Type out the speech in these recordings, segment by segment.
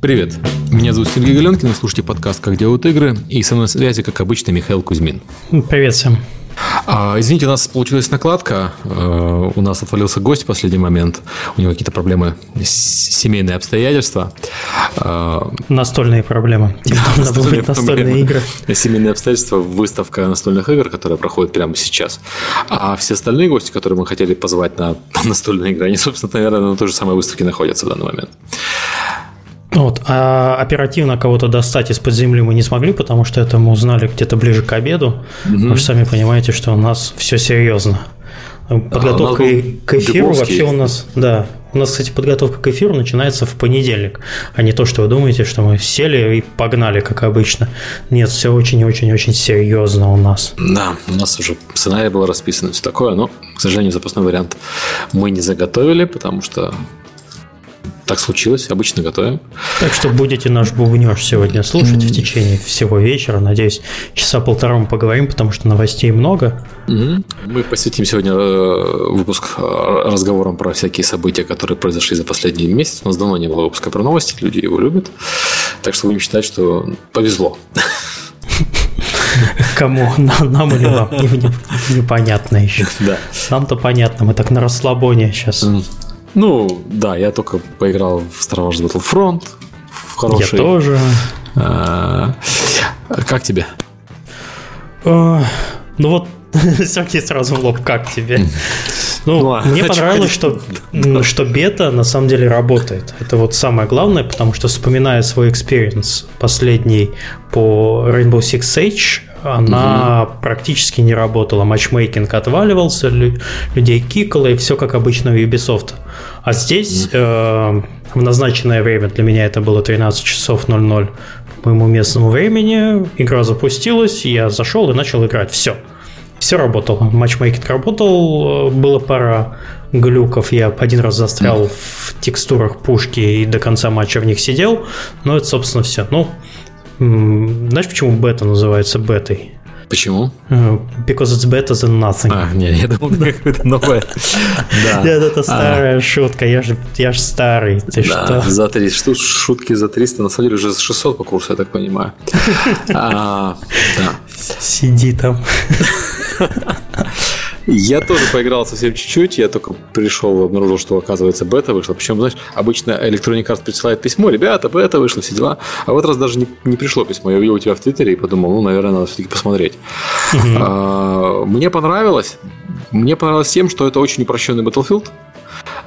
Привет, меня зовут Сергей Галенкин, вы слушаете подкаст «Как делают игры», и со мной на связи, как обычно, Михаил Кузьмин. Привет всем. А, извините, у нас получилась накладка. А, у нас отвалился гость в последний момент. У него какие-то проблемы, семейные обстоятельства. А, настольные проблемы. Настольные, настольные игры. Семейные обстоятельства, выставка настольных игр, которая проходит прямо сейчас. А все остальные гости, которые мы хотели позвать на настольные игры, они, собственно, наверное, на той же самой выставке находятся в данный момент. Вот, а оперативно кого-то достать из-под земли мы не смогли, потому что это мы узнали где-то ближе к обеду. Угу. Вы же сами понимаете, что у нас все серьезно. Подготовка а, к эфиру Дубовский. вообще у нас, да, у нас, кстати, подготовка к эфиру начинается в понедельник, а не то, что вы думаете, что мы сели и погнали, как обычно. Нет, все очень-очень-очень серьезно у нас. Да, у нас уже сценарий был расписан, все такое, но, к сожалению, запасной вариант мы не заготовили, потому что так случилось, обычно готовим. Так что будете наш бубнеж сегодня слушать в течение всего вечера. Надеюсь, часа полтора мы поговорим, потому что новостей много. Мы посвятим сегодня э, выпуск э, разговорам про всякие события, которые произошли за последний месяц. У нас давно не было выпуска про новости, люди его любят. Так что будем считать, что повезло. Кому? Нам или вам? Непонятно еще. Да. Нам-то понятно, мы так на расслабоне сейчас. Ну, да, я только поиграл в Star Wars Battlefront. В хороший. Я тоже. А, как тебе? А, ну вот, Сергей сразу в лоб, как тебе? Ну, ну мне понравилось, что, что бета на самом деле работает. Это вот самое главное, потому что вспоминая свой experience последний по Rainbow Six Siege, она угу. практически не работала. Матчмейкинг отваливался, людей кикало, и все как обычно в Ubisoft. А здесь угу. э, в назначенное время, для меня это было 13 часов 00 по моему местному времени, игра запустилась, я зашел и начал играть. Все. Все работало. Матчмейкинг работал, э, было пара глюков. Я один раз застрял в текстурах пушки и до конца матча в них сидел. Но это, собственно, все. Ну, знаешь, почему бета называется бетой? Почему? Э, because it's better than nothing. А, нет, я думал, какое-то новое. Да. Это старая а. шутка, я же я же старый. Ты что? За 300, шутки за 300, на самом деле уже за 600 по курсу, я так понимаю. А. Сиди там. Я тоже поиграл совсем чуть-чуть, я только пришел, обнаружил, что, оказывается, бета вышла. Причем, знаешь, обычно Electronic Arts присылает письмо, ребята, бета вышла, все дела. А в этот раз даже не, не пришло письмо. Я увидел у тебя в Твиттере и подумал, ну, наверное, надо все-таки посмотреть. А, мне понравилось. Мне понравилось тем, что это очень упрощенный Battlefield.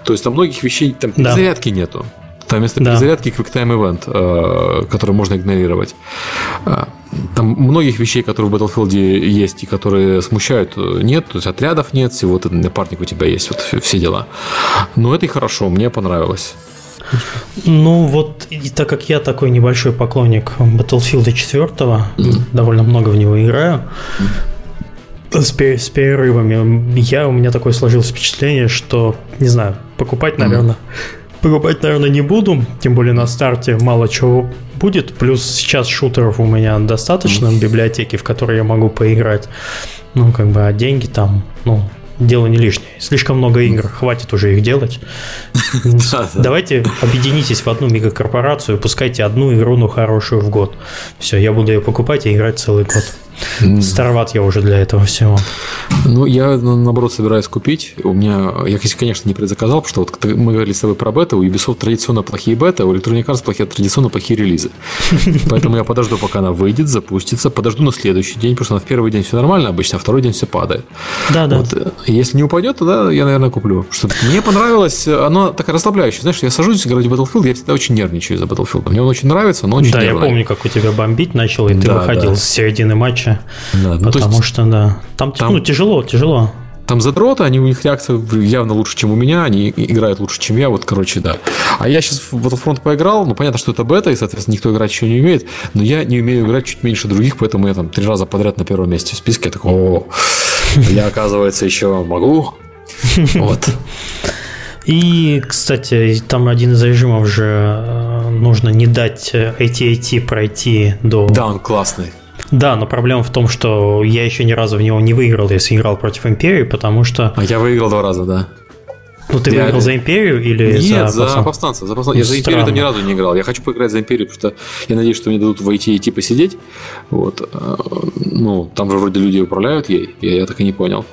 То есть там многих вещей, там да. зарядки нету. Там вместо да. перезарядки QuickTime Event, э, который можно игнорировать. Э, там многих вещей, которые в Battlefield есть и которые смущают, нет. То есть отрядов нет, всего ты напарник у тебя есть, вот все дела. Но это и хорошо, мне понравилось. Ну вот, и так как я такой небольшой поклонник Battlefield 4, mm-hmm. довольно много в него играю, с, с перерывами, я, у меня такое сложилось впечатление, что, не знаю, покупать, наверное, mm-hmm покупать, наверное, не буду, тем более на старте мало чего будет. Плюс сейчас шутеров у меня достаточно в библиотеке, в которой я могу поиграть. Ну, как бы, а деньги там, ну, дело не лишнее. Слишком много игр, хватит уже их делать. Давайте объединитесь в одну мегакорпорацию, пускайте одну игру, но хорошую в год. Все, я буду ее покупать и играть целый год. Староват я уже для этого всего. Ну, я, наоборот, собираюсь купить. У меня, я, конечно, не предзаказал, потому что вот мы говорили с тобой про бета, у Ubisoft традиционно плохие бета, у Electronic Arts плохие, традиционно плохие релизы. Поэтому я подожду, пока она выйдет, запустится, подожду на следующий день, потому что на в первый день все нормально, обычно, а второй день все падает. Да, да. Вот, э, если не упадет, тогда я, наверное, куплю. Что мне понравилось, оно так расслабляющее. Знаешь, я сажусь играть в Battlefield, я всегда очень нервничаю за Battlefield. Мне он очень нравится, но очень Да, нервный. я помню, как у тебя бомбить начал, и ты да, выходил да. с середины матча. Да, ну, потому есть, что, да, там, там ну, тяжело, тяжело. Там задроты, они, у них реакция явно лучше, чем у меня, они играют лучше, чем я, вот, короче, да. А я сейчас в Battlefront поиграл, ну, понятно, что это бета, и, соответственно, никто играть еще не умеет, но я не умею играть чуть меньше других, поэтому я там три раза подряд на первом месте в списке, я такой, о, я, оказывается, еще могу. Вот. И, кстати, там один из режимов же э, нужно не дать AT-AT пройти до... Да, он классный. Да, но проблема в том, что я еще ни разу в него не выиграл, если играл против Империи, потому что... А я выиграл два раза, да. Ну, ты я... выиграл за Империю или Нет, за, за повстанцев. За повстанцев. Я за Империю там ни разу не играл. Я хочу поиграть за Империю, потому что я надеюсь, что мне дадут войти и идти посидеть. Вот. Э, ну, там же вроде люди управляют ей, я, я так и не понял.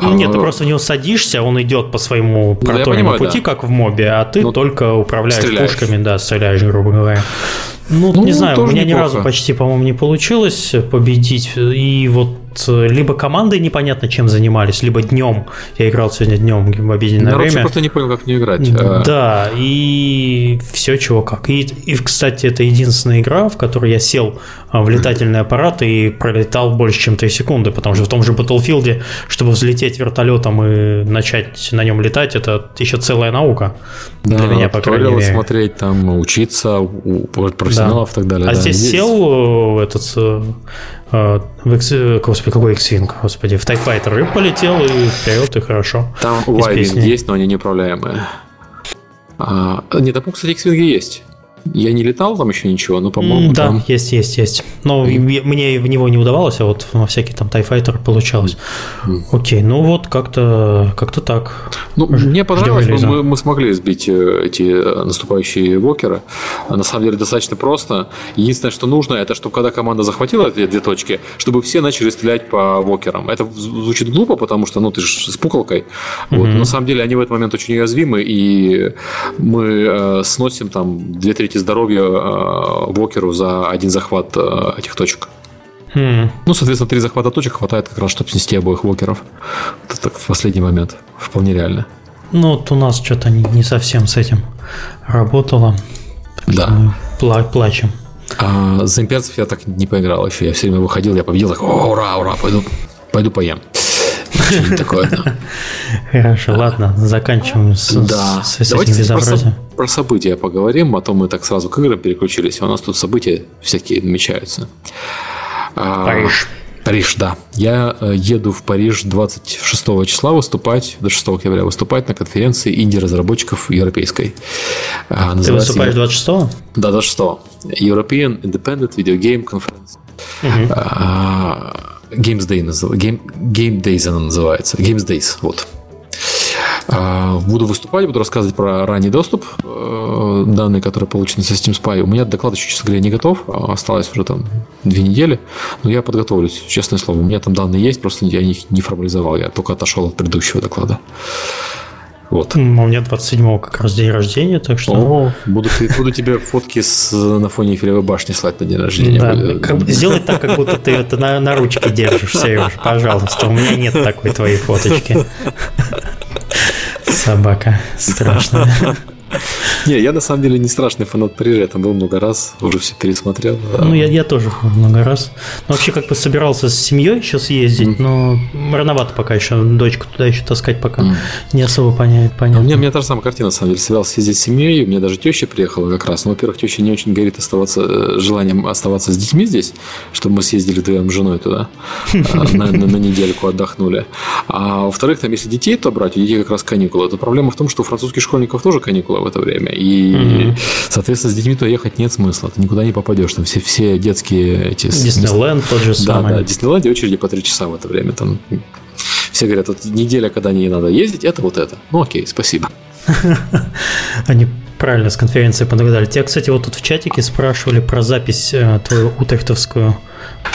Ну, нет, ты просто в него садишься, он идет по своему ну, проторенному пути, да. как в мобе, а ты ну, только управляешь стреляешь. пушками, да, стреляешь, грубо говоря. Ну, ну не знаю, у меня неплохо. ни разу почти, по-моему, не получилось победить. И вот Э, либо команды непонятно чем занимались, либо днем. Я играл сегодня днем в обеденное время. Я просто не понял, как не играть. А. Да, и все чего как. И, и, кстати, это единственная игра, в которой я сел а, в летательный аппарат и пролетал больше, чем 3 секунды, потому что в том же Battlefield, чтобы взлететь вертолетом и начать на нем летать, это еще целая наука. Да, для меня, по крайней мере. смотреть, там, учиться у профессионалов да. и так далее. А да, здесь, здесь сел э, этот э, э, в X, господи, какой X-Wing, господи, в Fighter и полетел, и вперед, и хорошо. Там y есть, но они неуправляемые. А, нет, там, кстати, X-Wing есть. Я не летал там еще ничего, но, по-моему, Да, там... есть, есть, есть. Но mm. мне в него не удавалось, а вот на всякий там Fighter получалось. Mm. Окей, ну вот как-то как так. Ну, мне понравилось, мы, мы смогли сбить э, эти э, наступающие вокеры. На самом деле достаточно просто. Единственное, что нужно, это чтобы когда команда захватила эти две точки, чтобы все начали стрелять по вокерам. Это звучит глупо, потому что, ну, ты же с пуколкой. Mm-hmm. Вот. на самом деле они в этот момент очень уязвимы, и мы э, сносим там две трети здоровья э, Вокеру за один захват э, этих точек. Hmm. Ну, соответственно, три захвата точек хватает как раз, чтобы снести обоих Вокеров. Это так в последний момент. Вполне реально. Ну, вот у нас что-то не, не совсем с этим работало. Да. Мы пла- плачем. А, за имперцев я так не поиграл еще. Я все время выходил, я победил, так, ура, ура, пойду, пойду поем. Такое. Хорошо, ладно, заканчиваем с, да. с, с Давайте этим безобразием. Про, про события поговорим, а то мы так сразу к играм переключились. У нас тут события всякие намечаются. А, Париж. Париж, да. Я э, еду в Париж 26 числа выступать, до 6 октября выступать на конференции инди-разработчиков европейской. А, Ты выступаешь 26 Да, 26 European Independent Video Game Conference. Угу. Games Day, Game, Game Days она называется. Games Days, вот. А, буду выступать, буду рассказывать про ранний доступ, э, данные, которые получены со Steam Spy. У меня доклад еще, честно говоря, не готов, а осталось уже там две недели, но я подготовлюсь, честное слово. У меня там данные есть, просто я их не формализовал, я только отошел от предыдущего доклада. Вот. У меня 27-го как раз день рождения, так что... О, буду, буду тебе фотки с, на фоне Эйфелевой башни слать на день рождения. Да, как, сделай так, как будто ты это на, на ручке держишь, Сереж, пожалуйста. У меня нет такой твоей фоточки. Собака страшная. Не, я на самом деле не страшный фанат Парижа, я там был много раз, уже все пересмотрел. Ну, я, я тоже много раз. Ну, вообще, как бы собирался с семьей сейчас ездить, но рановато пока еще, дочку туда еще таскать пока не особо понять, понятно. У меня, у меня та же самая картина, на самом деле, собирался ездить с семьей, у меня даже теща приехала как раз. Ну, во-первых, теща не очень горит оставаться, э, желанием оставаться с детьми здесь, чтобы мы съездили вдвоем с женой туда, э, на, на, на недельку отдохнули. А во-вторых, там, если детей то брать, у детей как раз каникулы. Это проблема в том, что у французских школьников тоже каникулы в это время. И, угу. соответственно, с детьми туда ехать нет смысла. Ты никуда не попадешь. Там все, все детские эти... Диснейленд тот же самый. Да, да. Диснейленде очереди по три часа в это время. Там все говорят, вот неделя, когда не надо ездить, это вот это. Ну окей, спасибо. Они правильно с конференции подогнали. Тебя, кстати, вот тут в чатике спрашивали про запись э, твою утрехтовскую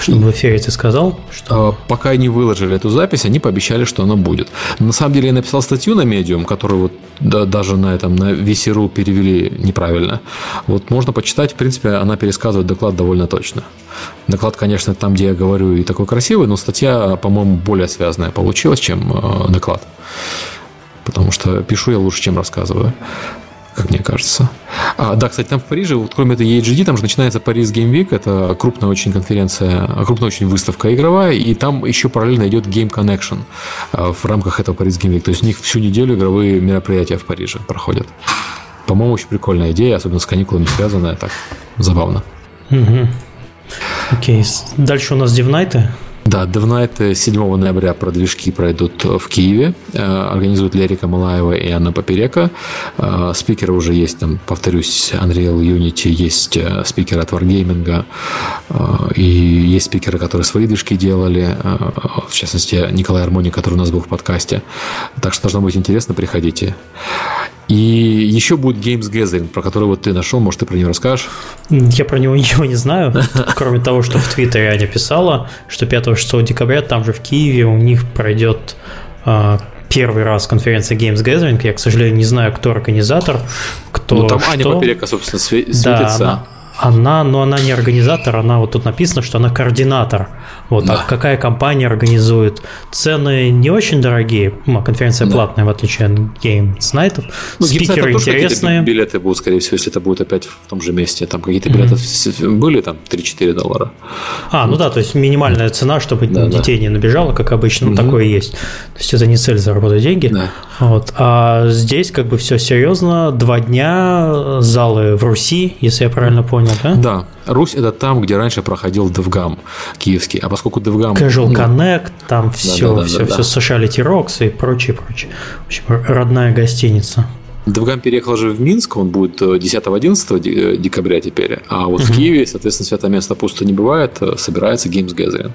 чтобы в эфире ты сказал, что... А, пока не выложили эту запись, они пообещали, что она будет. На самом деле я написал статью на Medium, которую вот да, даже на этом на VC.ru перевели неправильно. Вот можно почитать, в принципе, она пересказывает доклад довольно точно. Доклад, конечно, там, где я говорю, и такой красивый, но статья, по-моему, более связанная получилась, чем э, доклад. Потому что пишу я лучше, чем рассказываю как мне кажется. А, да, кстати, там в Париже, вот кроме этой EHD, там же начинается Париж Game Week, это крупная очень конференция, крупная очень выставка игровая, и там еще параллельно идет Game Connection а, в рамках этого Париж Game Week. То есть у них всю неделю игровые мероприятия в Париже проходят. По-моему, очень прикольная идея, особенно с каникулами связанная, так забавно. Угу. Окей, дальше у нас Дивнайты. Да, DevNight 7 ноября продвижки пройдут в Киеве. Э, организуют Лерика Малаева и Анна Поперека. Э, спикеры уже есть, там, повторюсь, Unreal Unity, есть э, спикеры от Wargaming, и есть спикеры, которые свои движки делали, в частности, Николай Армони, который у нас был в подкасте. Так что должно быть интересно, приходите. И еще будет Games Gathering, про который вот ты нашел, может, ты про него расскажешь? Я про него ничего не знаю, кроме того, что в Твиттере Аня писала, что 5-6 декабря там же в Киеве у них пройдет а, первый раз конференция Games Gathering. Я, к сожалению, не знаю, кто организатор, кто Ну, там что. Аня Поперека, собственно, светится. Да, она, она, но она не организатор, она вот тут написано, что она координатор. Вот, Да. а какая компания организует? Цены не очень дорогие, конференция Да. платная, в отличие от Games Night. Ну, Спикеры тоже интересные. билеты будут, скорее всего, если это будет опять в том же месте. Там какие-то билеты с- были, там 3-4 доллара. А, ну да, то есть минимальная цена, чтобы Да, детей не набежало, как обычно, Мгм. такое есть. То есть это не цель заработать деньги. Да. Вот. А здесь как бы все серьезно. Два дня залы в Руси, если я правильно понял, да? Да, Русь это там, где раньше проходил DevGam киевский. А поскольку DevGam... Casual ну, Connect, там все, да, да, все, да. все Sociality Rocks и прочее, прочее. В общем, родная гостиница. DevGam переехал же в Минск, он будет э, 10-11 де- э, декабря теперь. А вот в Киеве, соответственно, святое место пусто не бывает, э, собирается Games Gathering.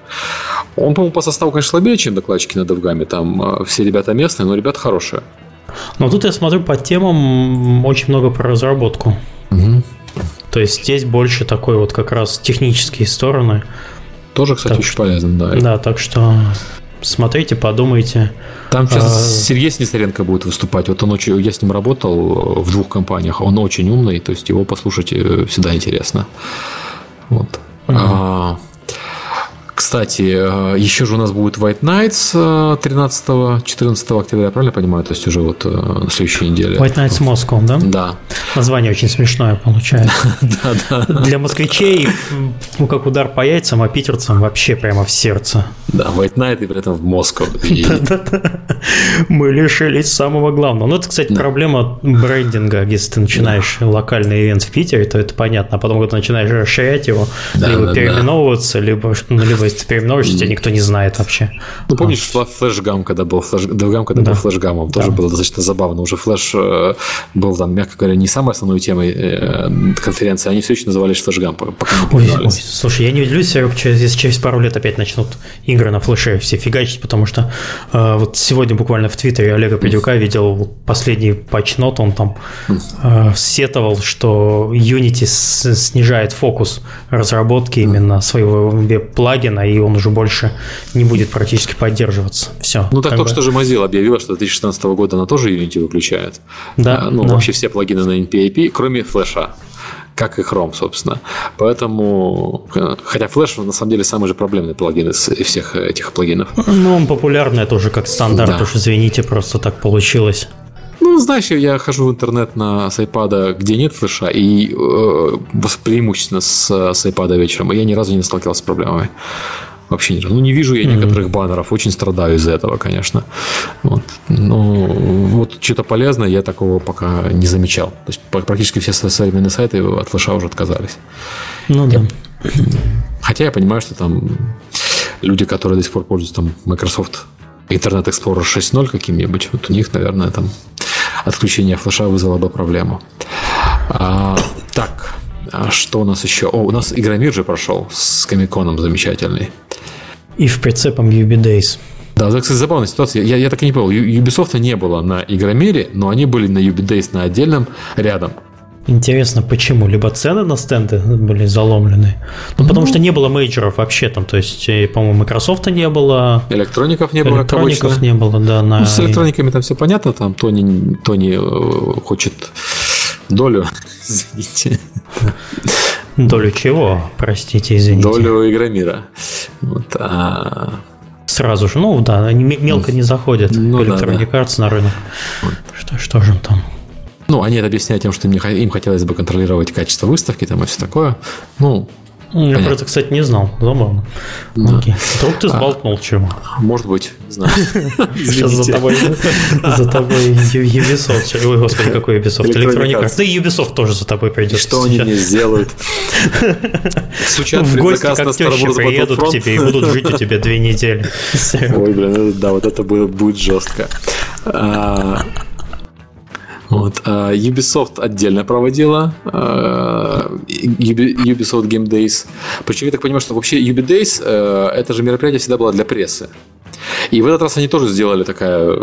Он, по-моему, по составу, конечно, слабее, чем докладчики на DevGam. Там э, все ребята местные, но ребята хорошие. Но тут я смотрю по темам очень много про разработку. То есть здесь больше такой вот как раз технические стороны. Тоже, кстати, Так очень полезно, да. Да, так что смотрите, подумайте. Там сейчас А- Сергей Снисаренко будет выступать. Вот он очень, я с ним работал э, в двух компаниях. Он очень умный, то есть его послушать э, всегда интересно. Вот. А, кстати, э, еще же у нас будет White Nights э, 13-14 октября, я правильно понимаю? То есть уже вот э, на следующей неделе. White Nights Moscow, да? Да. Название очень смешное получается. Да, да. Для москвичей, ну, как удар по яйцам, а питерцам вообще прямо в сердце. Да, White Night и при этом в Москву. И- Мы лишились самого главного. Ну, это, кстати, проблема брендинга. Если ты начинаешь локальный ивент в Питере, то это понятно. А потом, когда ты начинаешь расширять его, либо переименовываться, либо, ну, либо если ты переименовываешься, тебя никто не знает вообще. Ну, помнишь, фла- флешгам, когда был флеш... DevGam, когда Да. был флешгамом, тоже Да. было достаточно забавно. Уже флеш э, был там, мягко говоря, не самой основной темой э, конференции, они все еще назывались флешгам, по- пока не Ой, ой, слушай, я не удивлюсь, Серег, через- через пару лет опять начнут игры на флеше все фигачить, потому что э, вот сегодня буквально в Твиттере Олега Придюка видел последний патчнот, он там э, сетовал, что Unity снижает фокус разработки именно своего веб-плагина, и он уже больше не будет практически поддерживаться. Все. Ну, так только что же Mozilla объявила, что 2016 года она тоже Unity выключает. Да, А, Ну, да. вообще все плагины на NPIP, кроме флеша. Как и Chrome, собственно. Поэтому, э, хотя Flash на самом деле самый же проблемный плагин из всех этих плагинов. Ну, он популярный, это уже как стандарт, Да. уж извините, просто так получилось. Знаешь, я хожу в интернет на с iPad, где нет флеша, и э, преимущественно с, с iPad вечером, и я ни разу не сталкивался с проблемами. Вообще ни разу. Ну, не вижу я некоторых баннеров, очень страдаю из-за этого, конечно. Вот. Ну, вот что-то полезное я такого пока не замечал. То есть практически все со- современные сайты от флеша уже отказались. Ну да. Хотя я понимаю, что там люди, которые до сих пор пользуются там Microsoft Internet Explorer 6.0 каким-нибудь, вот у них, наверное, там отключение флеша вызвало бы проблему. А, так, а что у нас еще? О, у нас Игромир же прошел с Комиконом замечательный. И в прицепом UB Days. Да, это, кстати, забавная ситуация. Я, я так и не понял. Ubisoft не было на Игромире, но они были на Ubidays на отдельном рядом. Интересно, почему? Либо цены на стенды были заломлены. Ну, потому что не было мейджоров вообще там. То есть, э, по-моему, Microsoft не было, Электроников не было, электроников не было, да. На... Ну, с электрониками там все понятно, там Тони, Тони э, хочет долю, извините, Долю чего? Простите, извините. долю Игромира. Вот, а, Сразу же. Ну, да, они ме- мелко не заходят Ну, да, Electronic Arts на рынок. Что, что же там? Ну, они это объясняют тем, что им, им хотелось бы контролировать качество выставки там и все такое. Ну, Я про это, кстати, не знал. Забавно. Да. Окей. Вдруг ты а, сболтнул чего? Может быть, не знаю. Сейчас за тобой, за тобой Ubisoft. Ой, господи, какой Ubisoft? Electronic Arts. Да и Ubisoft тоже за тобой придет. Что они не сделают? Сучат в гости, как тещи приедут к тебе и будут жить у тебя две недели. Ой, блин, да, вот это будет жестко. Вот. А, Ubisoft отдельно проводила а, Ubisoft Game Days. Причем я так понимаю, что вообще Ubi Days э, это же мероприятие всегда было для прессы. И в этот раз они тоже сделали такое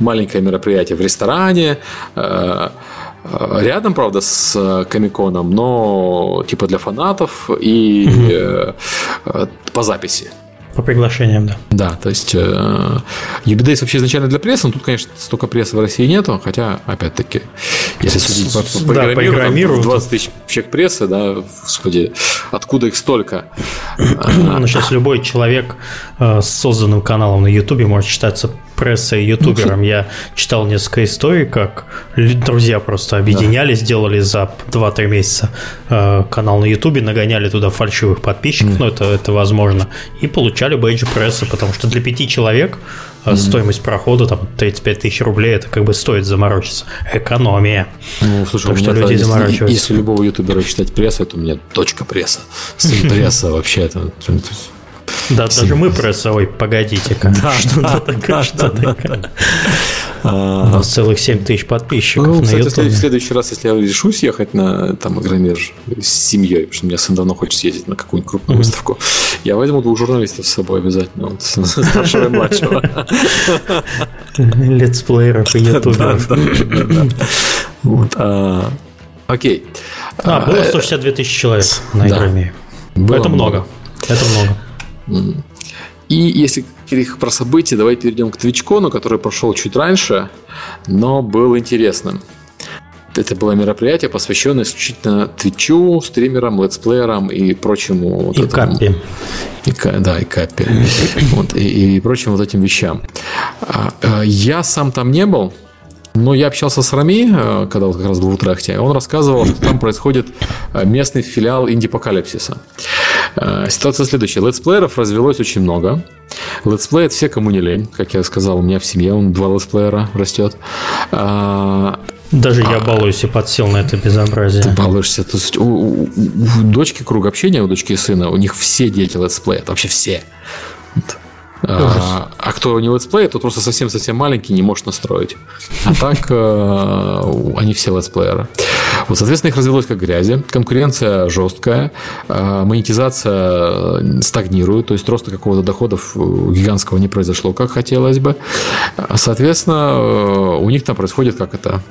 маленькое мероприятие в ресторане. Э, э, рядом, правда, с Комиконом, но типа для фанатов и по записи. По приглашениям, да. Да, то есть э, Ubidays вообще изначально для прессы, но тут, конечно, столько прессы в России нету, хотя, опять-таки, если судить по, по, да, по Игромиру, 20 тысяч человек прессы, да, господи, откуда их столько? Ну, сейчас любой человек э, с созданным каналом на Ютубе может считаться прессой ютубером. Я читал несколько историй, как друзья просто объединялись, сделали за 2-3 месяца э, канал на ютубе, нагоняли туда фальшивых подписчиков, ну это, это возможно, и получали бейджи прессы, потому что для пяти человек mm-hmm. стоимость прохода там 35 тысяч рублей, это как бы стоит заморочиться. Экономия. Ну, слушай, что люди если, заморачиваются. Если любого ютубера считать прессой, то у меня точка пресса. Сын пресса вообще это да, даже мы прессовой, погодите-ка. Да, что-то такое, что такое. У нас целых 7 тысяч подписчиков ну, на YouTube. В следующий раз, если я решу съехать на там Агромир с семьей, потому что у меня сын давно хочет съездить на какую-нибудь крупную выставку, я возьму двух журналистов с собой обязательно, вот, старшего и младшего. Летсплееров и ютуберов. Вот, а, Окей. А, было 162 тысячи человек на Игромире. Это много. Это много. И если говорить про события, давай перейдем к Твичкону, который прошел чуть раньше, но был интересным. Это было мероприятие, посвященное исключительно Твичу, стримерам, летсплеерам и прочему. Вот и этому. каппи. И, да, и каппи. вот, и, и прочим вот этим вещам. А, а, я сам там не был, но я общался с Рами, э, когда вот как раз был в Утрехте, он рассказывал, что там происходит э, местный филиал инди-покалипсиса. Э, ситуация следующая. Летсплееров развелось очень много. Летсплеят все, кому не лень. Как я сказал, у меня в семье вон два летсплеера растет. Даже я балуюсь и подсел на это безобразие. Ты балуешься. То есть у, у, у дочки круг общения, у дочки и сына, у них все дети летсплеят. Вообще все. А, а кто не летсплеит, тот просто совсем-совсем маленький, не может настроить. А так э, они все летсплееры. Вот, соответственно, их развелось как грязи. Конкуренция жесткая, э, монетизация стагнирует, то есть роста какого-то доходов гигантского не произошло, как хотелось бы. Соответственно, э, у них там происходит как это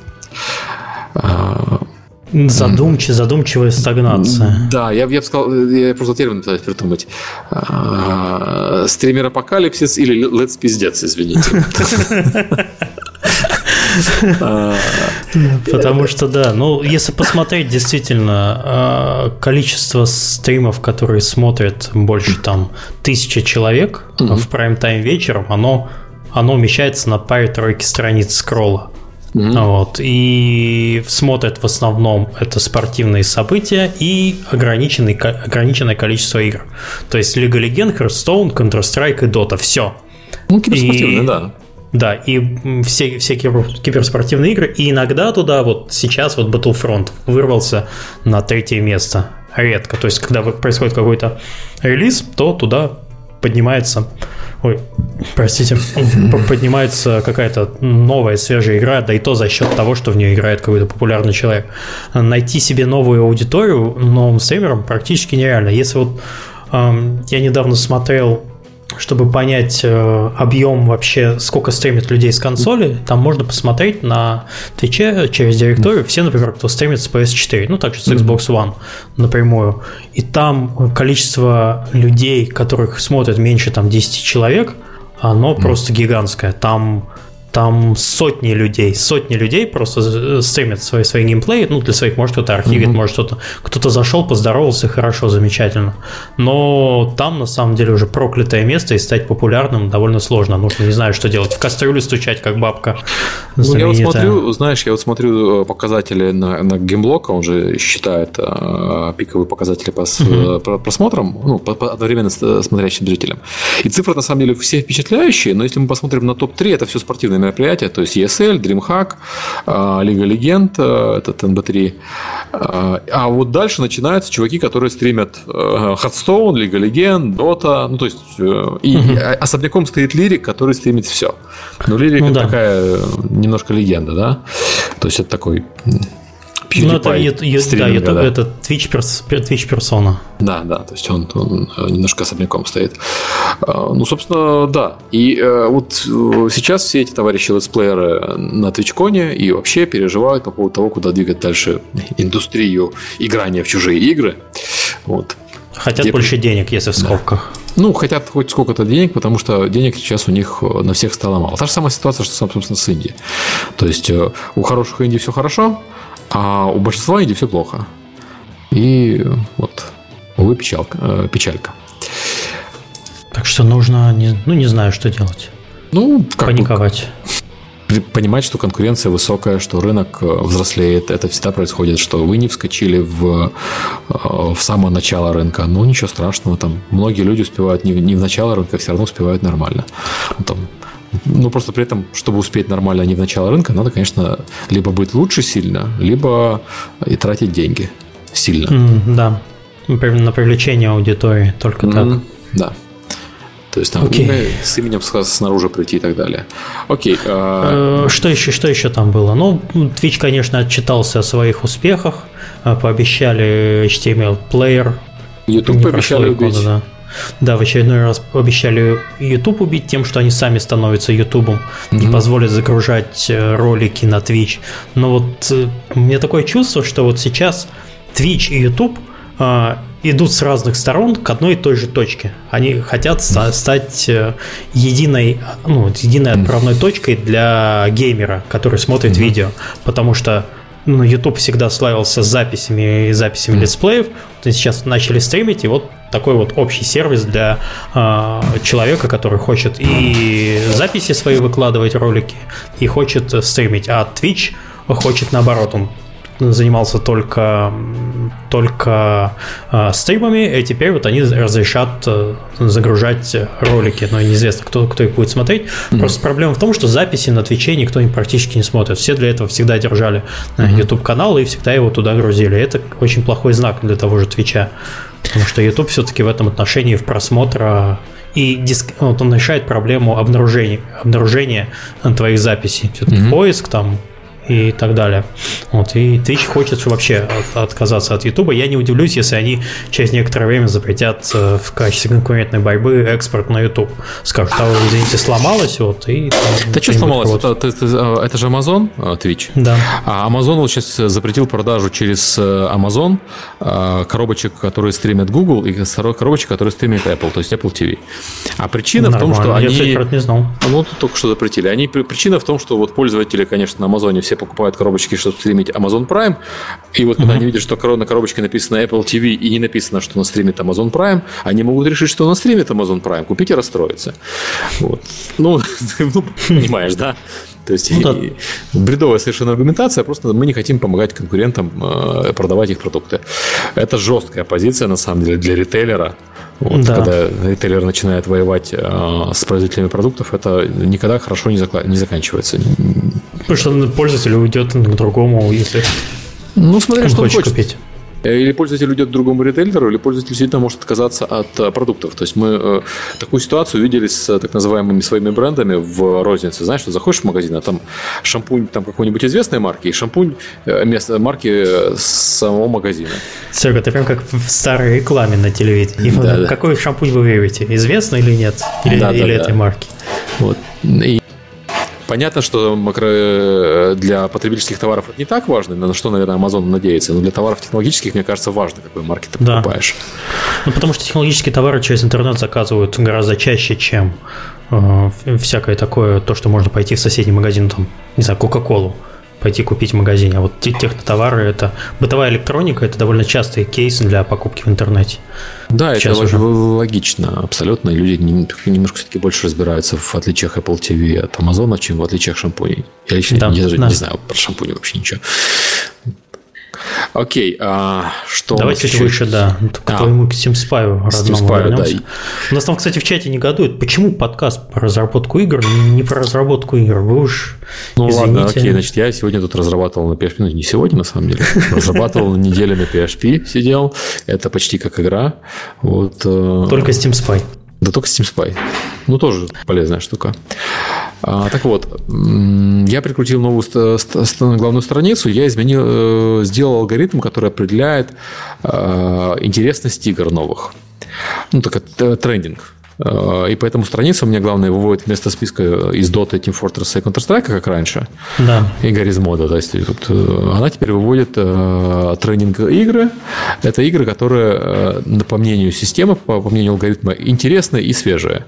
Задумчив, задумчивая стагнация. Да, я, я бы сказал, я просто термин пытаюсь придумать. А, стример апокалипсис или Let's пиздец, извините. Потому что, да, ну, если посмотреть действительно а, количество стримов, которые смотрят больше там тысячи человек в прайм-тайм вечером, оно, оно умещается на паре-тройки страниц скролла. Mm-hmm. Вот, и смотрят в основном это спортивные события и ограниченный, ограниченное количество игр. То есть Лига Легенд, Hearthstone, Counter-Strike и Dota. Все. Ну, киберспортивные, и... да. Да, и все, все киберспортивные игры. И иногда туда вот сейчас вот Battlefront вырвался на третье место. Редко. То есть, когда происходит какой-то релиз, то туда поднимается ой, простите, поднимается какая-то новая свежая игра, да и то за счет того, что в нее играет какой-то популярный человек. Найти себе новую аудиторию новым стримерам практически нереально. Если вот я недавно смотрел чтобы понять э, объем вообще, сколько стримит людей с консоли, там можно посмотреть на Твиче через директорию все, например, кто стримит с PS4, ну, также с Xbox One напрямую. И там количество людей, которых смотрят меньше там 10 человек, оно просто гигантское. Там там сотни людей, сотни людей просто стримят свои, свои геймплеи, ну, для своих, может, кто-то архивит, mm-hmm. может, кто-то, кто-то зашел, поздоровался, хорошо, замечательно. Но там, на самом деле, уже проклятое место, и стать популярным довольно сложно. Нужно, не знаю, что делать, в кастрюлю стучать, как бабка. Ну, я вот смотрю, знаешь, я вот смотрю э, показатели на, на геймблок, он же считает э, пиковые показатели по, mm-hmm. просмотрам, ну, по, по одновременно смотрящим зрителям. И цифры, на самом деле, все впечатляющие, но если мы посмотрим на топ-3, это все спортивные мероприятия, то есть ESL, DreamHack, а, Лига Легенд, э, этот NB3. А, а вот дальше начинаются чуваки, которые стримят Hearthstone, Лига Легенд, Dota, ну, то есть э, и угу. особняком стоит Лирик, который стримит все. Но Лирик ну, да. такая немножко легенда, да? То есть это такой PewDiePie ну, это, да, да. это Twitch, перс, Twitch персона. Да, да, то есть он, он э, немножко особняком стоит. А, ну, собственно, да. И э, вот э, сейчас все эти товарищи летсплееры на TwitchCon и вообще переживают по поводу того, куда двигать дальше индустрию играния в чужие игры. Вот. Хотят Где... больше денег, если в скобках. Да. Ну, хотят хоть сколько-то денег, потому что денег сейчас у них на всех стало мало. Та же самая ситуация, что, собственно, с Индией. То есть у хороших Индий все хорошо, а у большинства инди все плохо. И вот, увы, печалка, э, печалька. Так что нужно, не, ну, не знаю, что делать. Ну, как Паниковать. Бы, понимать, что конкуренция высокая, что рынок э, взрослеет. Это всегда происходит, что вы не вскочили в, э, в самое начало рынка. Ну, ничего страшного. Там многие люди успевают не, не в начало рынка, все равно успевают нормально. Там, ну, просто при этом, чтобы успеть нормально, а не в начало рынка, надо, конечно, либо быть лучше сильно, либо и тратить деньги сильно. Mm, да. На привлечение аудитории, только mm, так. Да. То есть там okay. с именем снаружи прийти и так далее. Окей. А... Что еще, что еще там было? Ну, Twitch, конечно, отчитался о своих успехах. Э, пообещали HTML-плеер. YouTube пообещали убить. Года, да. Да, в очередной раз обещали YouTube убить тем, что они сами становятся YouTube mm-hmm. и позволят загружать э, ролики на Twitch. Но вот э, у меня такое чувство, что вот сейчас Twitch и YouTube э, идут с разных сторон к одной и той же точке. Они хотят ста- стать единой, ну, единой отправной точкой для геймера, который смотрит mm-hmm. видео, потому что ну, YouTube всегда славился записями и записями летсплеев. Вот сейчас начали стримить, и вот такой вот общий сервис для э, человека, который хочет и записи свои выкладывать ролики, и хочет стримить. А Twitch хочет наоборот, он занимался только, только э, стримами, и теперь вот они разрешат э, загружать ролики, но неизвестно, кто, кто их будет смотреть. Mm-hmm. Просто проблема в том, что записи на Твиче никто практически не смотрит. Все для этого всегда держали mm-hmm. YouTube канал и всегда его туда грузили. Это очень плохой знак для того же Твича, потому что YouTube все-таки в этом отношении в просмотра и диск, вот он решает проблему обнаружения, обнаружения твоих записей. Все-таки mm-hmm. поиск там и так далее. Вот, и Twitch хочет вообще от, отказаться от YouTube. Я не удивлюсь, если они через некоторое время запретят э, в качестве конкурентной борьбы экспорт на YouTube. Скажут, а вы, извините, сломалось, вот, и... Да что сломалось? Это, это, это, это же Amazon, э, Twitch. Да. А Amazon вот сейчас запретил продажу через э, Amazon коробочек, которые стримят Google, и коробочек, которые стримят Apple, то есть Apple TV. А причина Нормально. в том, что они... Я, кстати, не знал. Ну, только что запретили. Они... Причина в том, что вот пользователи, конечно, на Amazon все покупают коробочки, чтобы стримить Amazon Prime. И вот когда mm-hmm. они видят, что на коробочке написано Apple TV и не написано, что он стримит Amazon Prime, они могут решить, что он стримит Amazon Prime, купить и расстроиться. Вот. Ну, ну, понимаешь, да? То есть ну, да. бредовая совершенно аргументация, просто мы не хотим помогать конкурентам э, продавать их продукты. Это жесткая позиция, на самом деле, для ритейлера. Вот, да. Когда ритейлер начинает воевать э, с производителями продуктов, это никогда хорошо не, закла- не заканчивается. Потому что пользователь уйдет к другому, если ну, смотря, что он хочет. купить. Э, или пользователь уйдет к другому ритейлеру, или пользователь действительно может отказаться от э, продуктов. То есть мы э, такую ситуацию видели с так называемыми своими брендами в рознице. Знаешь, что заходишь в магазин, а там шампунь там какой-нибудь известной марки и шампунь место, марки самого магазина. Серега, это прям как в старой рекламе на телевидении. Да, Какой да. шампунь вы верите? Известный или нет? Или, да, или да, этой да. марки? Вот. И Понятно, что макро... для потребительских товаров это не так важно, на что, наверное, Amazon надеется, но для товаров технологических, мне кажется, важно, какой марки ты да. покупаешь. Ну, потому что технологические товары через интернет заказывают гораздо чаще, чем э, всякое такое, то, что можно пойти в соседний магазин, там, не знаю, Кока-Колу пойти купить в магазине. А вот технотовары это бытовая электроника, это довольно частый кейс для покупки в интернете. Да, Сейчас это уже. логично абсолютно. Люди немножко все-таки больше разбираются в отличиях Apple TV от Amazon, чем в отличиях шампуней. Я лично да, не, да. не знаю про шампуни вообще ничего. Окей, а что Давайте чуть выше, да, к а, твоему Steam Spy родному да. У нас там, кстати, в чате негодуют, почему подкаст про разработку игр, не про разработку игр? Вы уж Ну извините. ладно, окей, значит, я сегодня тут разрабатывал на PHP, ну не сегодня, на самом деле, разрабатывал на неделе на PHP, сидел, это почти как игра. Вот, э, Только Steam Spy. Да только Steam Spy. Ну, тоже полезная штука. А, так вот, я прикрутил новую главную страницу, я изменил, э, сделал алгоритм, который определяет э, интересность игр новых. Ну, так это трендинг. Э, и поэтому страница у меня, главное, выводит вместо списка из Dota, Team Fortress и Counter-Strike, как раньше. Да. Игорь из мода. То есть, вот, э, она теперь выводит э, тренинг игры. Это игры, которые, э, по мнению системы, по, по мнению алгоритма, интересные и свежие.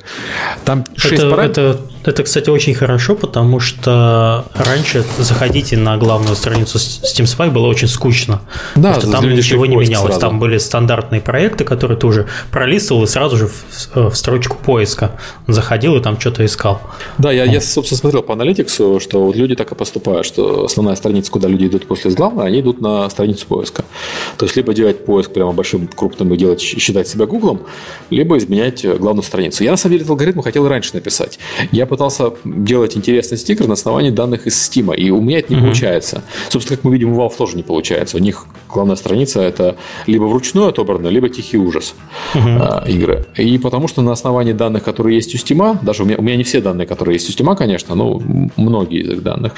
Там 6 это, параметров. Это, это, кстати, очень хорошо, потому что раньше заходите на главную страницу Steam Spy было очень скучно. Да, потому что там ничего не менялось. Сразу. Там были стандартные проекты, которые ты уже пролистывал и сразу же в, в строчку поиска заходил и там что-то искал. Да, я, я, собственно, смотрел по аналитиксу, что вот люди так и поступают, что основная страница, куда люди идут после главной, они идут на страницу поиска. То есть, либо делать поиск прямо большим, крупным и делать, считать себя Гуглом, либо изменять главную страницу. Я, на самом деле, этот алгоритм хотел раньше написать. Я пытался делать интересный стикер на основании данных из Steam, и у меня это не mm-hmm. получается. Собственно, как мы видим, у Valve тоже не получается. У них главная страница – это либо вручную отобрано, либо тихий ужас mm-hmm. игры. И потому что на основании данных, которые есть у Steam, даже у меня, у меня не все данные, которые есть у Steam, конечно, но многие из их данных,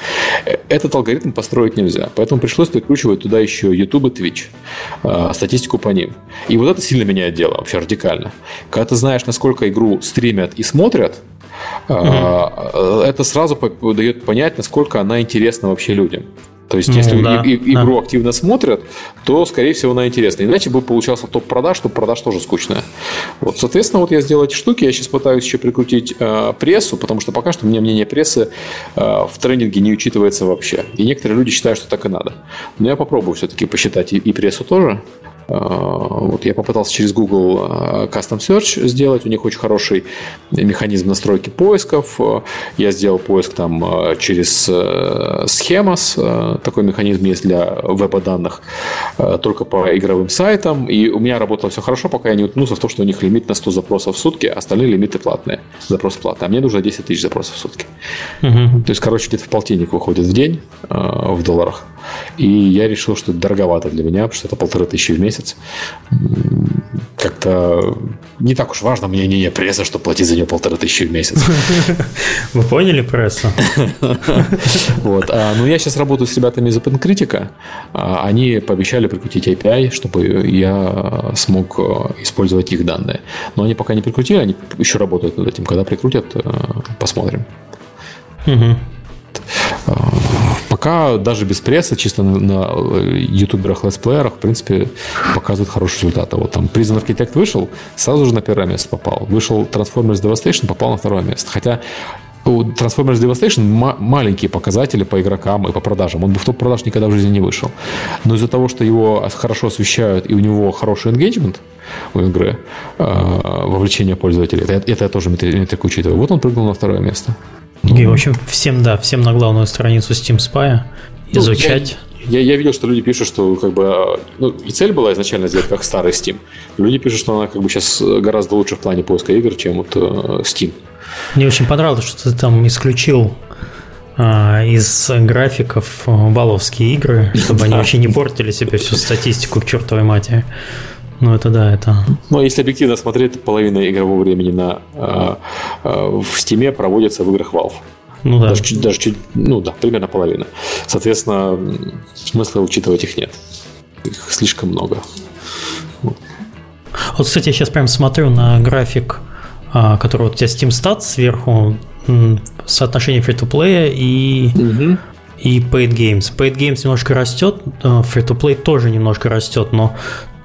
э, этот алгоритм построить нельзя. Поэтому пришлось прикручивать туда еще YouTube и Twitch, э, статистику по ним. И вот это сильно меняет дело, вообще радикально. Когда ты знаешь, насколько игру стримят и смотрят, mm-hmm. это сразу дает понять, насколько она интересна вообще людям. То есть, если ну, да, и, и, игру да. активно смотрят, то, скорее всего, она интересна. Иначе бы получался топ продаж, топ продаж тоже скучная. Вот, соответственно, вот я сделал эти штуки. Я сейчас пытаюсь еще прикрутить э, прессу, потому что пока что у меня мнение прессы э, в тренинге не учитывается вообще. И некоторые люди считают, что так и надо. Но я попробую все-таки посчитать и, и прессу тоже. А, вот я попытался через Google а, Custom Search сделать. У них очень хороший механизм настройки поисков. Я сделал поиск там а, через Schemas. Такой механизм есть для веб-данных только по игровым сайтам. И у меня работало все хорошо, пока я не уткнулся в то, что у них лимит на 100 запросов в сутки, остальные лимиты платные. Запрос платный. А мне нужно 10 тысяч запросов в сутки. Угу. То есть, короче, где-то в полтинник выходит в день в долларах. И я решил, что это дороговато для меня, потому что это полторы тысячи в месяц. Как-то не так уж важно мне не пресса, что платить за нее полторы тысячи в месяц. Вы поняли прессу? Вот. А, ну, я сейчас работаю с ребятами из OpenCritic. А, они пообещали прикрутить API, чтобы я смог э, использовать их данные. Но они пока не прикрутили, они еще работают над этим. Когда прикрутят, э, посмотрим. Угу. Пока даже без пресса, чисто на, на ютуберах, летсплеерах, в принципе, показывают хорошие результаты. Вот там Prison Architect вышел, сразу же на первое место попал. Вышел Transformers Devastation, попал на второе место. Хотя у Transformers Devastation маленькие показатели по игрокам и по продажам. Он бы в топ-продаж никогда в жизни не вышел. Но из-за того, что его хорошо освещают и у него хороший engagement у игры, э, вовлечение пользователей, это, это я тоже метрику учитываю. Вот он прыгнул на второе место. И, в общем, всем, да, всем на главную страницу Steam Spy изучать. Ну, я, я, я видел, что люди пишут, что как бы ну, и цель была изначально сделать как старый Steam. Люди пишут, что она как бы сейчас гораздо лучше в плане поиска игр, чем вот э, Steam. Мне очень понравилось, что ты там исключил а, из графиков баловские игры, чтобы они вообще не портили себе всю статистику к чертовой матери. Ну, это да, это... Ну, если объективно смотреть, половина игрового времени на, э, э, в Steam проводится в играх Valve. Ну да. Даже чуть, даже чуть, ну да, примерно половина. Соответственно, смысла учитывать их нет. Их слишком много. Вот, кстати, я сейчас прям смотрю на график, а, который вот у тебя Steam Stats сверху, соотношение free-to-play и, угу. и paid games. Paid games немножко растет, а, free-to-play тоже немножко растет, но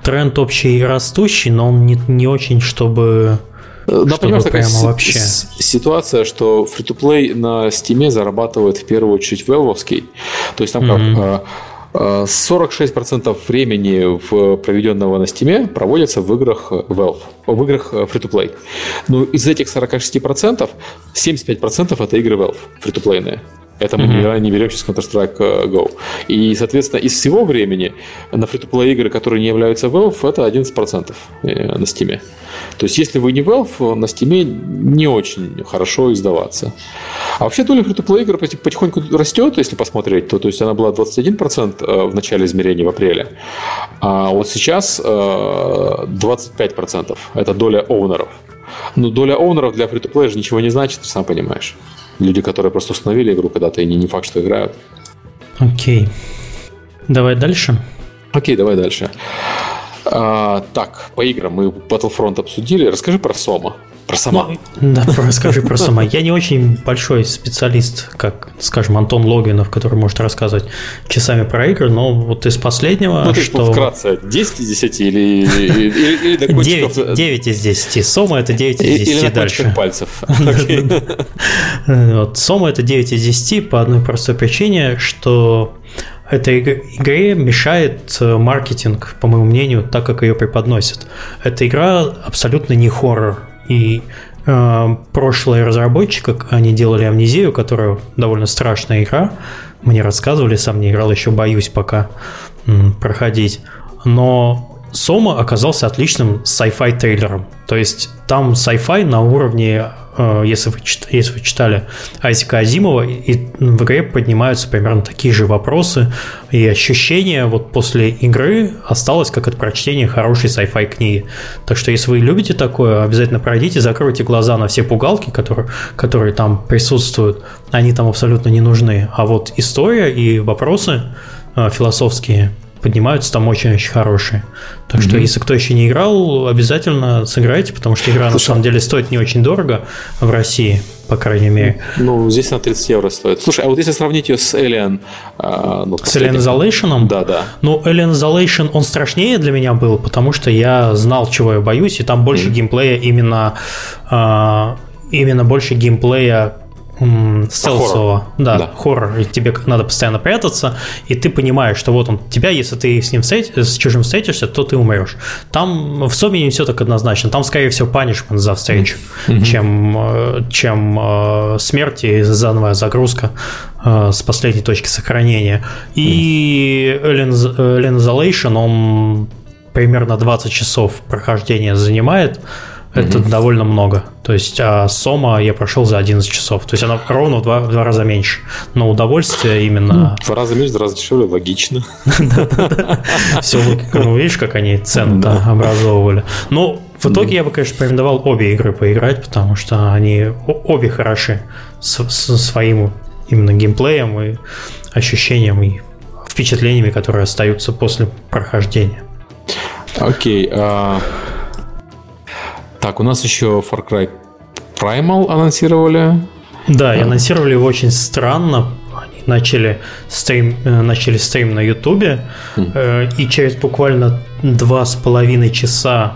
тренд общий растущий, но он не, не очень, чтобы Да, понимаешь, такая вообще. ситуация, что free-to-play на Steam зарабатывает в первую очередь велвовский. То есть там mm-hmm. как 46% времени, в проведенного на Steam, проводится в играх Valve, в играх free-to-play. Но из этих 46% 75% это игры Valve, free-to-play. Это мы mm-hmm. не берем сейчас Counter-Strike э, Go. И, соответственно, из всего времени на фри плей игры, которые не являются Valve, это 11% э, на Steam. То есть, если вы не Valve, на Steam не очень хорошо издаваться. А вообще доля фри плей игр потихоньку растет, если посмотреть, то, то есть она была 21% э, в начале измерений в апреле, а вот сейчас 25% это доля оунеров. Но доля оунеров для фри плей же ничего не значит, ты сам понимаешь. Люди, которые просто установили игру когда-то и не, не факт, что играют. Окей. Давай дальше. Окей, давай дальше. А, так, по играм мы Battlefront обсудили. Расскажи про Сома. Про сама. Ну, да, расскажи про сама. Я не очень большой специалист, как, скажем, Антон Логинов, который может рассказывать часами про игры, но вот из последнего, ну, что... вкратце, 10 из 10 или, или, или, или 9, 9 из 10. Сома это 9 из 10 или дальше. пальцев. вот, Сома это 9 из 10 по одной простой причине, что этой игре мешает э, маркетинг, по моему мнению, так как ее преподносят. Эта игра абсолютно не хоррор. И э, прошлые разработчики, они делали Амнезию, которая довольно страшная игра. Мне рассказывали, сам не играл, еще боюсь пока м, проходить. Но Сома оказался отличным sci-fi трейлером. То есть там sci-fi на уровне Э, если вы, если вы читали Айзека Азимова, и в игре поднимаются примерно такие же вопросы, и ощущение вот после игры осталось как от прочтения хорошей sci-fi книги. Так что если вы любите такое, обязательно пройдите, закройте глаза на все пугалки, которые, которые там присутствуют, они там абсолютно не нужны. А вот история и вопросы э, философские поднимаются там очень-очень хорошие. Так mm-hmm. что, если кто еще не играл, обязательно сыграйте, потому что игра Слушай, на самом деле стоит не очень дорого в России, по крайней мере. Ну, здесь на 30 евро стоит. Слушай, а вот если сравнить ее с Alien... А, ну, с Alien Isolation? Да, да. Ну, Alien Isolation, он страшнее для меня был, потому что я знал, чего я боюсь, и там больше mm-hmm. геймплея именно... А, именно больше геймплея стелсового, да, да, хоррор, и тебе надо постоянно прятаться, и ты понимаешь, что вот он тебя, если ты с ним встреч, с чужим встретишься, то ты умрешь. Там в Соме не все так однозначно, там скорее всего панишмент за встречу, mm-hmm. чем, э, чем э, смерть и зановая загрузка э, с последней точки сохранения. И Alien, Alien Isolation, он примерно 20 часов прохождения занимает, это mm-hmm. довольно много. То есть а Сома я прошел за 11 часов. То есть она ровно в два, в два раза меньше. Но удовольствие именно... Ну, в два раза меньше, в два раза дешевле, логично. Все, ну видишь, как они цену образовывали. Ну, в итоге я бы, конечно, порекомендовал обе игры поиграть, потому что они обе хороши со своим именно геймплеем и ощущением и впечатлениями, которые остаются после прохождения. Окей. Okay, uh... Так, у нас еще Far Cry Primal анонсировали. Да, и анонсировали его очень странно. Они начали стрим, э, начали стрим на Ютубе, mm. и через буквально два с половиной часа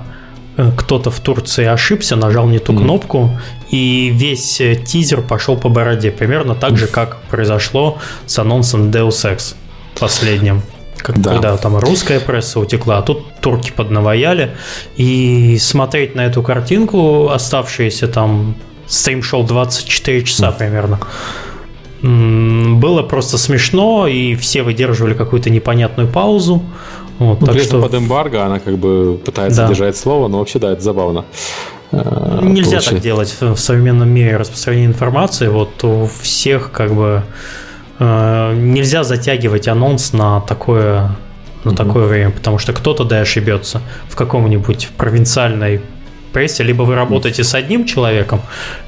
э, кто-то в Турции ошибся, нажал не ту mm. кнопку, и весь тизер пошел по бороде. Примерно так же, как произошло с анонсом Deus Ex последним как, да. когда там русская пресса утекла, а тут турки поднаваяли. И смотреть на эту картинку, оставшиеся там, стрим шел 24 часа примерно, было просто смешно, и все выдерживали какую-то непонятную паузу. Вот, ну, так что под эмбарго она как бы пытается да. держать слово, но вообще да, это забавно. Э, Нельзя Получай. так делать в современном мире распространения информации. Вот у всех как бы нельзя затягивать анонс на такое, на mm-hmm. такое время, потому что кто-то да ошибется в каком-нибудь провинциальной прессе, либо вы работаете с одним человеком,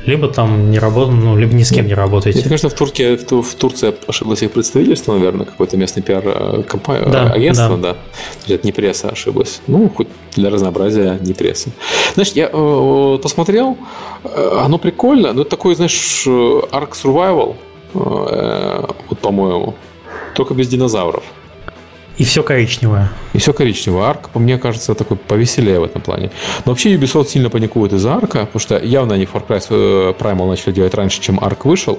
либо там не работаете, ну, либо ни с кем не работаете. Мне кажется, в Турции, в, в Турции ошиблось их представительство, наверное, какое-то местное пиар-агентство, да, да. да. Это не пресса ошиблась. Ну, хоть для разнообразия не пресса. Знаешь, я э, посмотрел, э, оно прикольно, но это такой, знаешь, Ark Survival, Э, вот по-моему. Только без динозавров. И все коричневое. И все коричневое. Арк, по мне кажется, такой повеселее в этом плане. Но вообще Ubisoft сильно паникует из-за арка, потому что явно они Far Cry э, Primal начали делать раньше, чем арк вышел.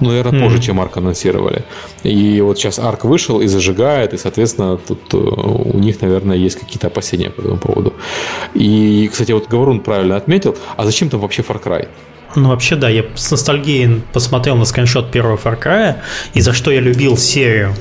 Ну, наверное, mm. позже, чем арк анонсировали. И вот сейчас арк вышел и зажигает, и, соответственно, тут э, у них, наверное, есть какие-то опасения по этому поводу. И, кстати, вот Говорун правильно отметил, а зачем там вообще Far Cry? Ну, вообще, да, я с ностальгией посмотрел на скриншот первого Far Cry, и за что я любил серию.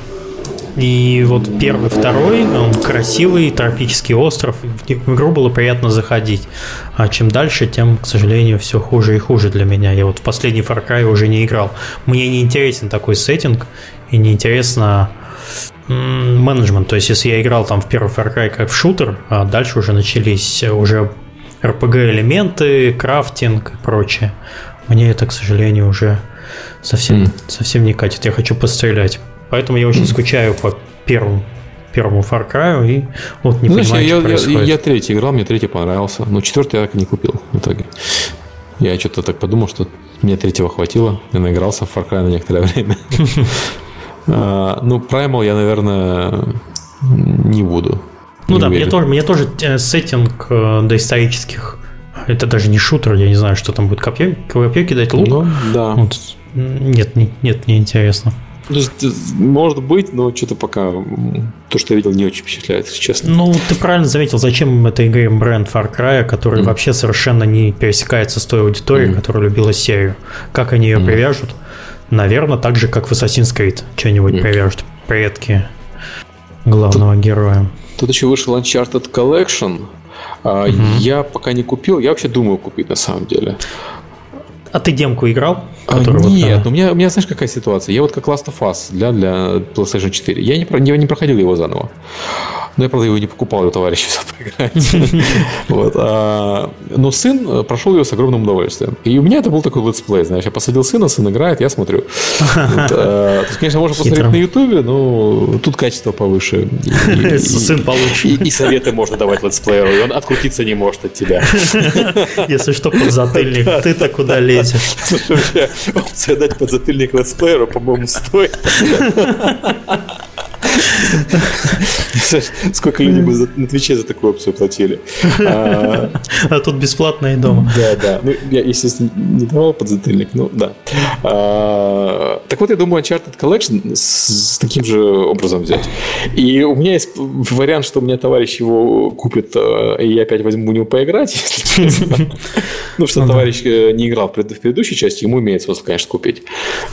И вот первый, второй, он красивый, тропический остров. В игру было приятно заходить. А чем дальше, тем, к сожалению, все хуже и хуже для меня. Я вот в последний Far Cry уже не играл. Мне не интересен такой сеттинг, и не интересно менеджмент. То есть, если я играл там в первый Far Cry как в шутер, а дальше уже начались уже RPG-элементы, крафтинг и прочее. Мне это, к сожалению, уже совсем, mm. совсем не катит. Я хочу пострелять. Поэтому я очень скучаю по первому первому Far Cry и вот не ну, понимаю, я, что я, происходит. Я, я третий играл, мне третий понравился, но четвертый я так и не купил в итоге. Я что-то так подумал, что мне третьего хватило, я наигрался в Far Cry на некоторое время. А, ну, Primal я, наверное, не буду. Ну да, мне тоже, мне тоже э, сеттинг э, доисторических это даже не шутер, я не знаю, что там будет копье, копье кидать лук. Ну, да. Вот. Нет, не, нет, не интересно. Есть, может быть, но что-то пока то, что я видел, не очень впечатляет, если честно. Ну, ты правильно заметил, зачем этой игре бренд Far Cry, который mm. вообще совершенно не пересекается с той аудиторией, mm. которая любила серию. Как они ее mm. привяжут? Наверное, так же, как в Assassin's Creed что-нибудь mm. привяжут. Предки главного тут, героя. Тут еще вышел Uncharted Collection. Mm-hmm. Я пока не купил, я вообще думаю купить на самом деле. А ты демку играл? А, нет, вот, э, у, меня, у меня знаешь какая ситуация? Я вот как Last of Us для, для PlayStation 4. Я не, не, не проходил его заново. Но я, правда, его не покупал, его товарищ взял поиграть. а, но сын э, прошел его с огромным удовольствием. И у меня это был такой летсплей, знаешь, я посадил сына, сын играет, я смотрю. а, есть, конечно, можно посмотреть на Ютубе, но тут качество повыше. сын получше. И, советы можно давать летсплееру, и он открутиться не может от тебя. Если что, подзатыльник, ты-то куда лезешь? Опция дать подзатыльник летсплееру, по-моему, стоит. Сколько людей бы на Твиче за такую опцию платили. А, а тут бесплатно и дома. Да, да. Ну, я, естественно, не давал подзатыльник, но да. А, так вот, я думаю, Uncharted Collection с таким же образом взять. И у меня есть вариант, что у меня товарищ его купит, э, и я опять возьму у него поиграть, если честно. Ну, что товарищ э, не играл в предыдущей части, ему имеет смысл, конечно, купить.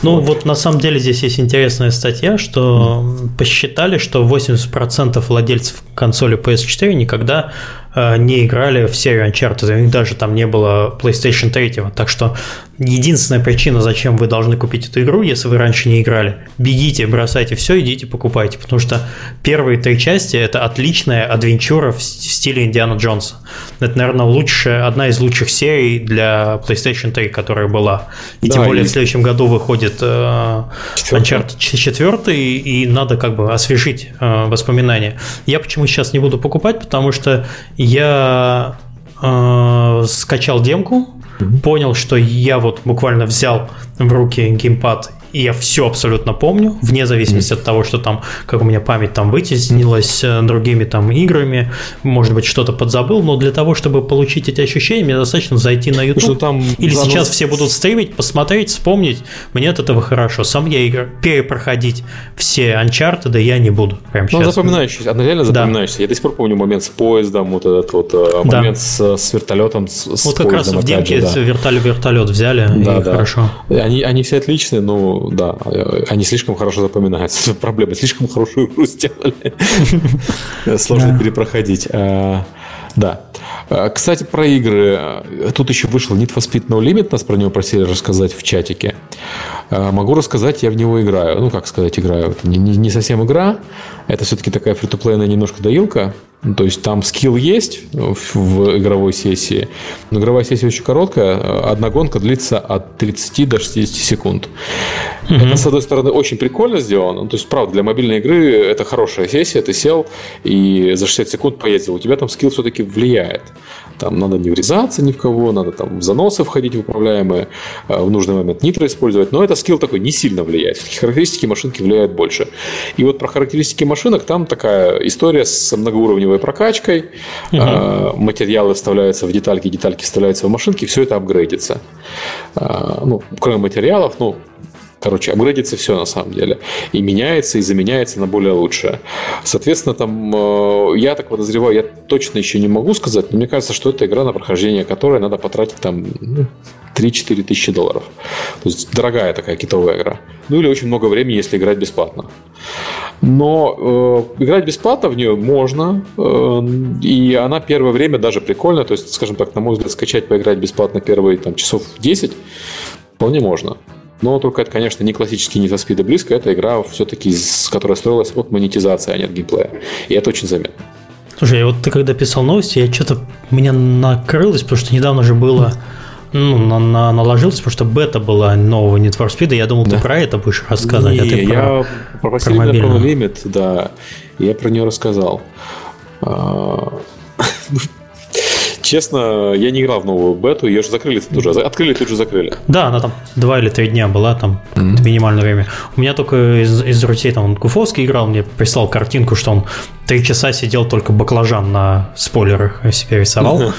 Ну, вот на самом деле здесь есть интересная статья, что посчитали, что 80% владельцев консоли PS4 никогда не играли в серию Uncharted, у них даже там не было PlayStation 3. Так что единственная причина, зачем вы должны купить эту игру, если вы раньше не играли, бегите, бросайте все, идите покупайте, потому что первые три части это отличная адвенчура в стиле Индиана Джонса. Это, наверное, лучшая, одна из лучших серий для PlayStation 3, которая была. И да, тем более и... в следующем году выходит э, Uncharted 4, и надо как бы освежить э, воспоминания. Я почему сейчас не буду покупать, потому что я э, скачал демку, mm-hmm. понял, что я вот буквально взял в руки геймпад и я все абсолютно помню, вне зависимости mm. от того, что там, как у меня память там вытеснилась э, другими там играми, может быть, что-то подзабыл, но для того, чтобы получить эти ощущения, мне достаточно зайти на YouTube. Что там Или занос... сейчас все будут стримить, посмотреть, вспомнить. Мне от этого хорошо. Сам я игр перепроходить все Uncharted я не буду. Прямо ну, запоминающийся, она реально запоминающийся. Да. Я до сих пор помню момент с поездом, вот этот вот э, момент да. с, с вертолетом, с, Вот как раз в демке да. вертолет, вертолет взяли, да, и да. хорошо. Они, они все отличные, но да, они слишком хорошо запоминаются. Проблема, слишком хорошую игру сделали. Сложно перепроходить. А, да. А, кстати, про игры. Тут еще вышел Need for Speed No Limit, нас про него просили рассказать в чатике. А, могу рассказать, я в него играю. Ну, как сказать, играю. Это не, не, не совсем игра. Это все-таки такая фри-то-плейная немножко доилка. Ну, то есть там скилл есть в игровой сессии, но игровая сессия очень короткая. Одна гонка длится от 30 до 60 секунд. Угу. Это, с одной стороны, очень прикольно сделано. Ну, то есть, правда, для мобильной игры это хорошая сессия. Ты сел и за 60 секунд поездил. У тебя там скилл все-таки влияет. Там надо не врезаться ни в кого, надо там в заносы входить в управляемые, в нужный момент нитро использовать. Но это скилл такой не сильно влияет. Характеристики машинки влияют больше. И вот про характеристики машинок там такая история с многоуровневой прокачкой. Угу. Материалы вставляются в детальки, детальки вставляются в машинки, все это апгрейдится. Ну, кроме материалов, ну, Короче, апгрейдится все на самом деле. И меняется, и заменяется на более лучшее. Соответственно, там э, я так подозреваю, я точно еще не могу сказать, но мне кажется, что это игра, на прохождение которой надо потратить там ну, 3-4 тысячи долларов. То есть дорогая такая китовая игра. Ну или очень много времени, если играть бесплатно. Но э, играть бесплатно в нее можно, э, и она первое время даже прикольно. То есть, скажем так, на мой взгляд, скачать, поиграть бесплатно первые там, часов 10 вполне можно. Но только это, конечно, не классический for Speed и близко. Это игра все-таки, которая строилась от монетизации, а не от геймплея. И это очень заметно. Слушай, вот ты когда писал новости, я что-то меня накрылось, потому что недавно же было ну, на, на, наложилось, потому что бета была нового Need for Speed, и я думал, да. ты про это будешь рассказывать, не, а ты про, я про, про мобильную. Limit, да, я про нее рассказал. А, Честно, я не играл в новую бету, ее же закрыли тут уже. Открыли, тут же закрыли. Да, она там два или три дня была, там mm-hmm. минимальное время. У меня только из, из друзей там Гуфовский играл, мне прислал картинку, что он три часа сидел только баклажан на спойлерах себе рисовал.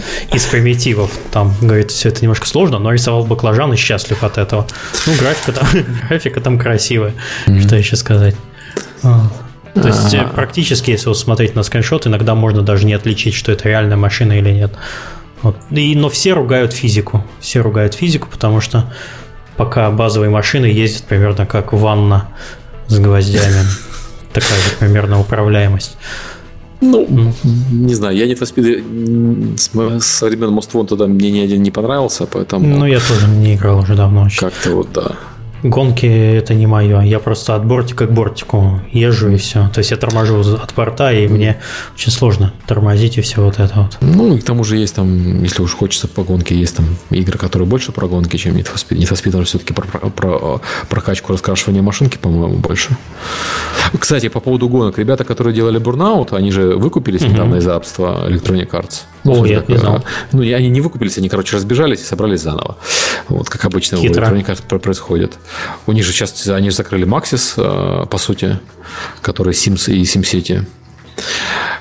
Из примитивов. Там, говорит, все это немножко сложно, но рисовал баклажан и счастлив от этого. Ну, графика там, графика там красивая. Что еще сказать? То есть А-а-а. практически, если вот смотреть на скриншот, иногда можно даже не отличить, что это реальная машина или нет. Вот. И, но все ругают физику. Все ругают физику, потому что пока базовые машины ездят примерно как ванна с гвоздями. Такая же примерно управляемость. Ну, ну, не знаю, я не Speed с, с времен Most Wanted мне ни один не понравился, поэтому... Ну, я тоже не играл уже давно. Как-то вот, да. Гонки это не мое. Я просто от бортика к бортику езжу и все. То есть я торможу от порта, и мне очень сложно тормозить и все вот это вот. Ну, и к тому же есть там, если уж хочется по гонке, есть там игры, которые больше про гонки, чем Need for Speed. Need for Speed все-таки про, про, про прокачку, раскрашивания машинки, по-моему, больше. Кстати, по поводу гонок. Ребята, которые делали Burnout, они же выкупились угу. недавно из рабства Electronic Arts. Ну, О, я не знал. Ну, и они не выкупились, они, короче, разбежались и собрались заново. Вот, как обычно Хитро. у Arts происходит. У них же сейчас, они же закрыли Maxis, э, по сути, который Sims и SimCity.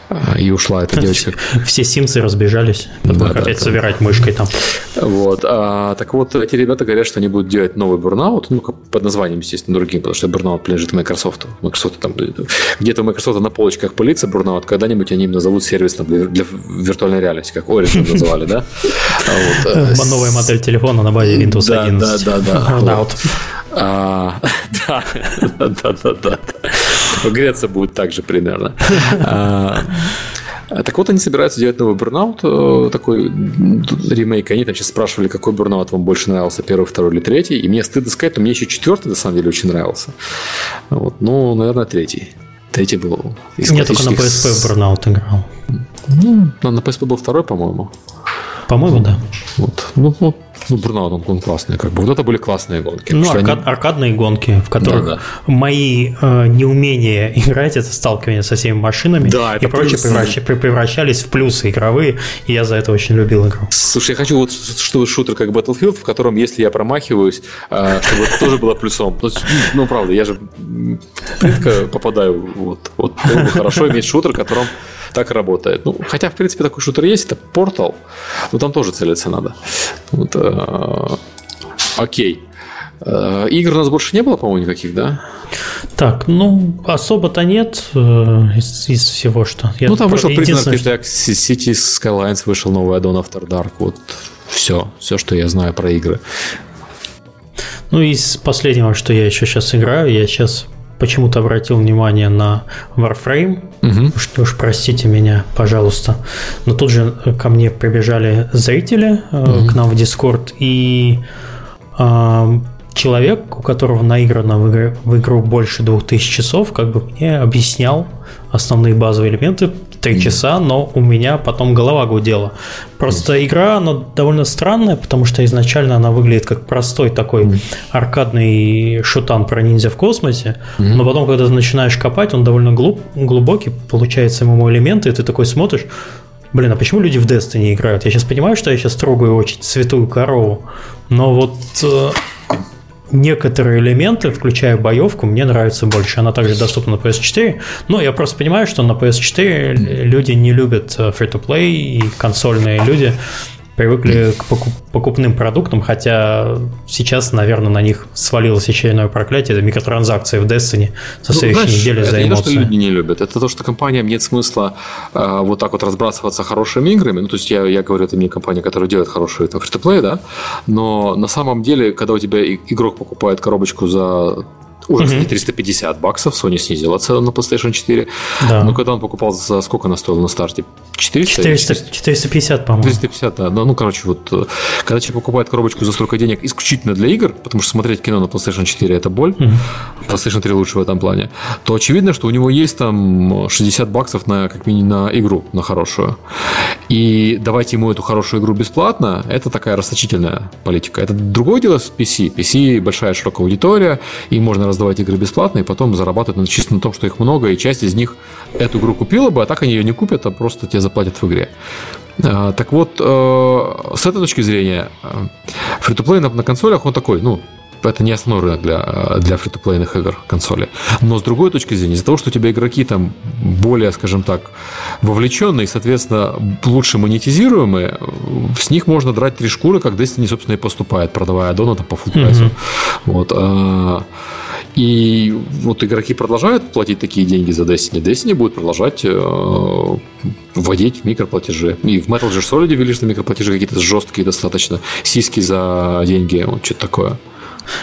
А, и ушла эта девочка. Все симсы разбежались, да, опять да, собирать да. мышкой там. Вот. А, так вот, эти ребята говорят, что они будут делать новый бурнаут, ну, под названием, естественно, другим, потому что бурнаут принадлежит Microsoft. Microsoft там где-то у Microsoft на полочках пылится бурнаут, когда-нибудь они им назовут сервис там, для, для виртуальной реальности, как Origin называли, да? А э, Новая модель телефона на базе Windows 11. Да, да, да. Burnout. А, да, да, да, да. Греться будет так же примерно. А, так вот, они собираются делать новый бурнаут, э, такой ремейк. Они там сейчас спрашивали, какой бурнаут вам больше нравился, первый, второй или третий. И мне стыдно сказать, но мне еще четвертый, на самом деле, очень нравился. Вот, ну, наверное, третий. Третий был из Я только на PSP бурнаут играл. Ну, на PSP был второй, по-моему. По-моему, да. Вот. Ну, ну, ну Burnout, он, он классный. Как бы. Вот это были классные гонки. Ну, аркад, они... аркадные гонки, в которых да, да. мои э, неумения играть, это сталкивание со всеми машинами да, и прочее превращ... превращались в плюсы игровые, и я за это очень любил игру. Слушай, я хочу вот, чтобы шутер как Battlefield, в котором, если я промахиваюсь, э, чтобы это тоже было плюсом. Ну, правда, я же редко попадаю. Вот, вот было бы хорошо иметь шутер, в котором так работает. Ну, хотя, в принципе, такой шутер есть, это Portal, но там тоже целиться надо. Вот, э, окей. Э, игр у нас больше не было, по-моему, никаких, да? Так, ну, особо-то нет э, из, из всего, что... Я ну, там вышел Prisoner Attack, City Skylines вышел новый Dawn After Dark, вот все, все, что я знаю про игры. Ну, из последнего, что я еще сейчас играю, я сейчас почему-то обратил внимание на Warframe. Угу. Что уж простите меня, пожалуйста. Но тут же ко мне прибежали зрители угу. к нам в Discord и э, человек, у которого наиграно в, игру, в игру больше 2000 часов, как бы мне объяснял основные базовые элементы, три часа, но у меня потом голова гудела. Просто игра, она довольно странная, потому что изначально она выглядит как простой такой аркадный шутан про ниндзя в космосе, но потом, когда ты начинаешь копать, он довольно глуб, глубокий, получается ему элементы, и ты такой смотришь, блин, а почему люди в Destiny играют? Я сейчас понимаю, что я сейчас трогаю очень святую корову, но вот э, некоторые элементы, включая боевку, мне нравятся больше. Она также доступна на PS4. Но я просто понимаю, что на PS4 люди не любят э, free-to-play и консольные люди привыкли к покупным продуктам, хотя сейчас, наверное, на них свалилось очередное проклятие, это микротранзакции в Destiny со ну, следующей знаешь, недели за эмоции. Это не то, что люди не любят, это то, что компаниям нет смысла э, вот так вот разбрасываться хорошими играми, ну, то есть я, я говорю, это не компания, которая делает хорошие там, free-to-play, да, но на самом деле, когда у тебя игрок покупает коробочку за уже угу. 350 баксов, Sony снизила цену на PlayStation 4. Да. Но когда он покупал, за сколько она стоила на старте? 400? 400 450, по-моему. 450, да. Ну, короче, вот э, когда человек покупает коробочку за столько денег исключительно для игр, потому что смотреть кино на PlayStation 4 это боль, угу. PlayStation 3 лучше в этом плане, то очевидно, что у него есть там 60 баксов на как минимум на игру, на хорошую. И давать ему эту хорошую игру бесплатно, это такая расточительная политика. Это другое дело с PC. PC большая широкая аудитория, и можно раздавать игры бесплатно, и потом зарабатывать чисто на том, что их много, и часть из них эту игру купила бы, а так они ее не купят, а просто тебе заплатят в игре. А, так вот, э, с этой точки зрения, фри-то-плей на, на консолях, он такой, ну, это не основной рынок для, для фри-то-плейных игр консоли. Но с другой точки зрения, из-за того, что у тебя игроки там более, скажем так, вовлеченные, соответственно, лучше монетизируемые, с них можно драть три шкуры, как Destiny, собственно, и поступает, продавая аддоны по full Mm-hmm. Вот. А, и вот игроки продолжают платить такие деньги за Destiny. Destiny будет продолжать э, вводить микроплатежи. И в Metal Gear Solid ввели, что микроплатежи какие-то жесткие достаточно. Сиськи за деньги, вот что-то такое.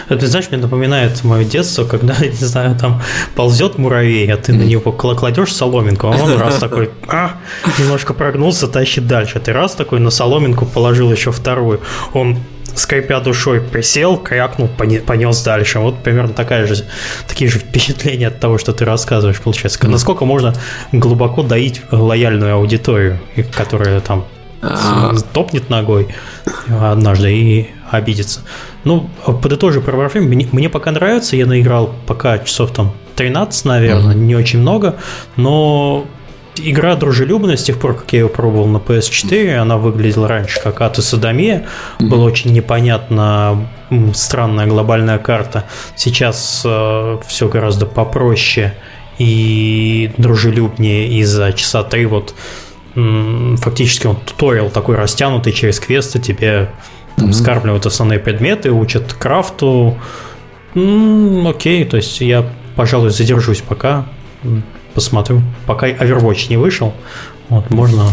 Это, знаешь, мне напоминает мое детство, когда, не знаю, там ползет муравей, а ты на него кладешь соломинку, а он раз такой, а, немножко прогнулся, тащит дальше. Ты раз такой на соломинку положил еще вторую. Он скрипя душой, присел, крякнул, понес дальше. Вот примерно такая же, такие же впечатления от того, что ты рассказываешь, получается. Mm. Насколько можно глубоко доить лояльную аудиторию, которая там а. топнет ногой однажды и обидится. Ну, подытожу про Warframe. Мне, мне пока нравится, я наиграл пока часов там 13, наверное, mm-hmm. не очень много, но игра дружелюбная с тех пор, как я ее пробовал на PS4. Она выглядела раньше как Аты Садомия. Mm-hmm. Было очень непонятно, странная глобальная карта. Сейчас э, все гораздо попроще и дружелюбнее. И за часа три вот фактически он туториал такой растянутый через квесты тебе там, mm-hmm. скармливают основные предметы, учат крафту. М-м, окей, то есть я, пожалуй, задержусь пока посмотрю. Пока Overwatch не вышел, вот, можно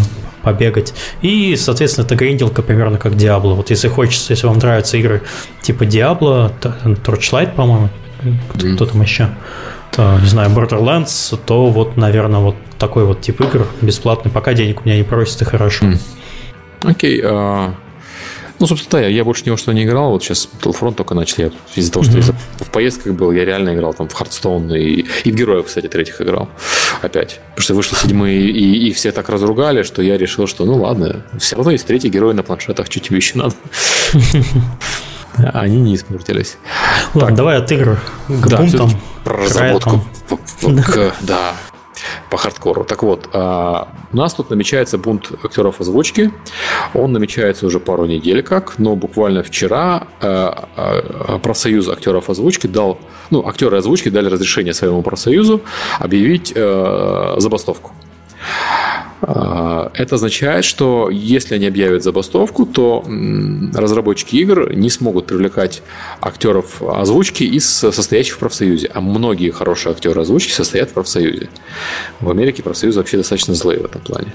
побегать. И, соответственно, это гринделка примерно как Diablo. Вот если хочется, если вам нравятся игры типа Diablo, Torchlight, по-моему, кто, кто там еще, то, не знаю, Borderlands, то вот, наверное, вот такой вот тип игр бесплатный. Пока денег у меня не просит, и хорошо. Окей, okay, uh, ну, собственно, да, я, я больше ни во что не играл. Вот сейчас Battlefront только начал. Я, из-за того, что mm-hmm. я в поездках был, я реально играл там в Hearthstone и, и в Героев, кстати, третьих играл. Опять. Потому что вышли седьмые, и их все так разругали, что я решил, что ну ладно, все равно есть третий герой на планшетах, что тебе еще надо? Они не испортились. Ладно, так. давай от игр к да, пунктам. Про разработку. Да, по хардкору. Так вот, а, у нас тут намечается бунт актеров озвучки. Он намечается уже пару недель как, но буквально вчера а, а, профсоюз актеров озвучки дал, ну, актеры озвучки дали разрешение своему профсоюзу объявить забастовку. А, это означает, что если они объявят забастовку, то разработчики игр не смогут привлекать актеров озвучки из состоящих в профсоюзе. А многие хорошие актеры озвучки состоят в профсоюзе. В Америке профсоюзы вообще достаточно злые в этом плане.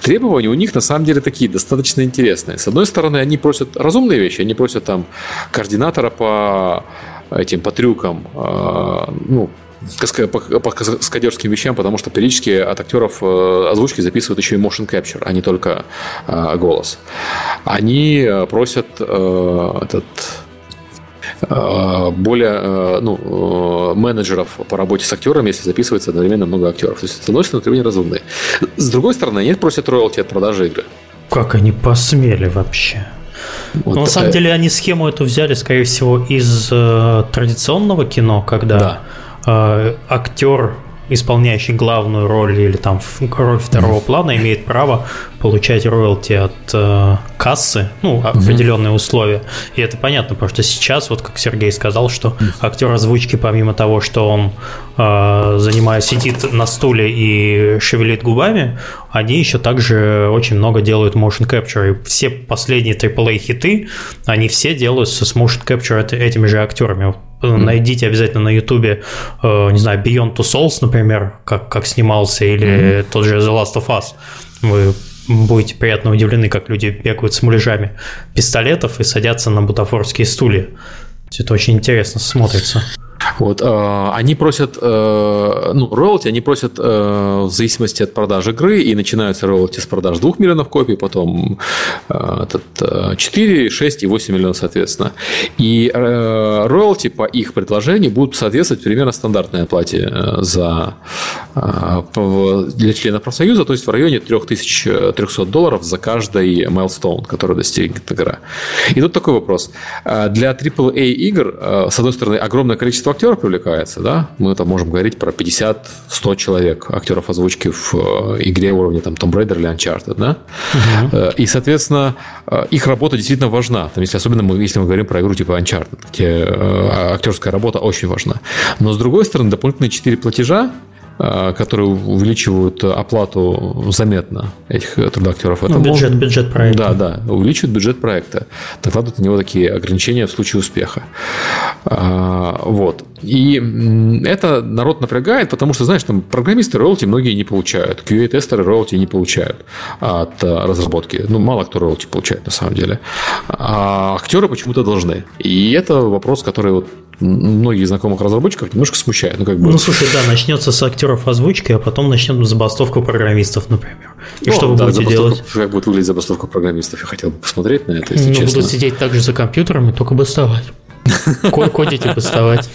Требования у них на самом деле такие достаточно интересные. С одной стороны, они просят разумные вещи. Они просят там координатора по этим по трюкам, а, ну, по, по каскадерским вещам, потому что периодически от актеров э, озвучки записывают еще и motion capture, а не только э, голос. Они э, просят этот более ну, менеджеров по работе с актерами, если записывается одновременно много актеров. То есть, с одной стороны, требования разумные. С другой стороны, они просят роялти от продажи игры. Как они посмели вообще? Вот Но, на самом деле они схему эту взяли, скорее всего, из э, традиционного кино, когда да э, актер, исполняющий главную роль или там роль второго плана, имеет право получать роялти от э, кассы, ну, определенные угу. условия. И это понятно, потому что сейчас, вот как Сергей сказал, что актер озвучки, помимо того, что он э, занимает, сидит на стуле и шевелит губами, они еще также очень много делают motion capture. И все последние AAA хиты, они все делаются с motion capture этими же актерами. Найдите обязательно на Ютубе, э, не знаю, Beyond Two Souls, например, как, как снимался, или mm-hmm. тот же The Last of Us. Вы будете приятно удивлены, как люди бегают с муляжами пистолетов и садятся на бутафорские стулья. Это очень интересно смотрится. Вот, э, они просят, э, ну, роялти они просят э, в зависимости от продажи игры, и начинаются роялти с продаж 2 миллионов копий, потом э, этот, 4, 6 и 8 миллионов, соответственно. И э, роялти по их предложению будут соответствовать примерно стандартной оплате э, за, э, для членов профсоюза, то есть в районе 3300 долларов за каждый milestone, который достигнет игра. И тут такой вопрос. Э, для AAA игр, э, с одной стороны, огромное количество актеров привлекается, да, мы там можем говорить про 50-100 человек актеров озвучки в э, игре уровня там Tomb Raider или Uncharted, да, угу. и, соответственно, э, их работа действительно важна, там, если особенно мы, если мы говорим про игру типа Uncharted, где актерская работа очень важна. Но, с другой стороны, дополнительные 4 платежа, которые увеличивают оплату заметно этих трудоактеров. Это ну, бюджет, может... бюджет проекта. Да, да, увеличивают бюджет проекта. Накладывают на него такие ограничения в случае успеха. А, вот. И это народ напрягает, потому что, знаешь, там программисты роялти многие не получают. QA-тестеры роялти не получают от э, разработки. Ну, мало кто роялти получает, на самом деле. А актеры почему-то должны. И это вопрос, который вот многих знакомых разработчиков немножко смущает. Ну, как бы... ну слушай, да, начнется с актеров озвучки, а потом начнем забастовку программистов, например. И ну, что вы да, будете делать? Как будет выглядеть забастовка программистов? Я хотел бы посмотреть на это, если ну, честно. Буду сидеть также за компьютерами, только бастовать. Кодить и бастовать.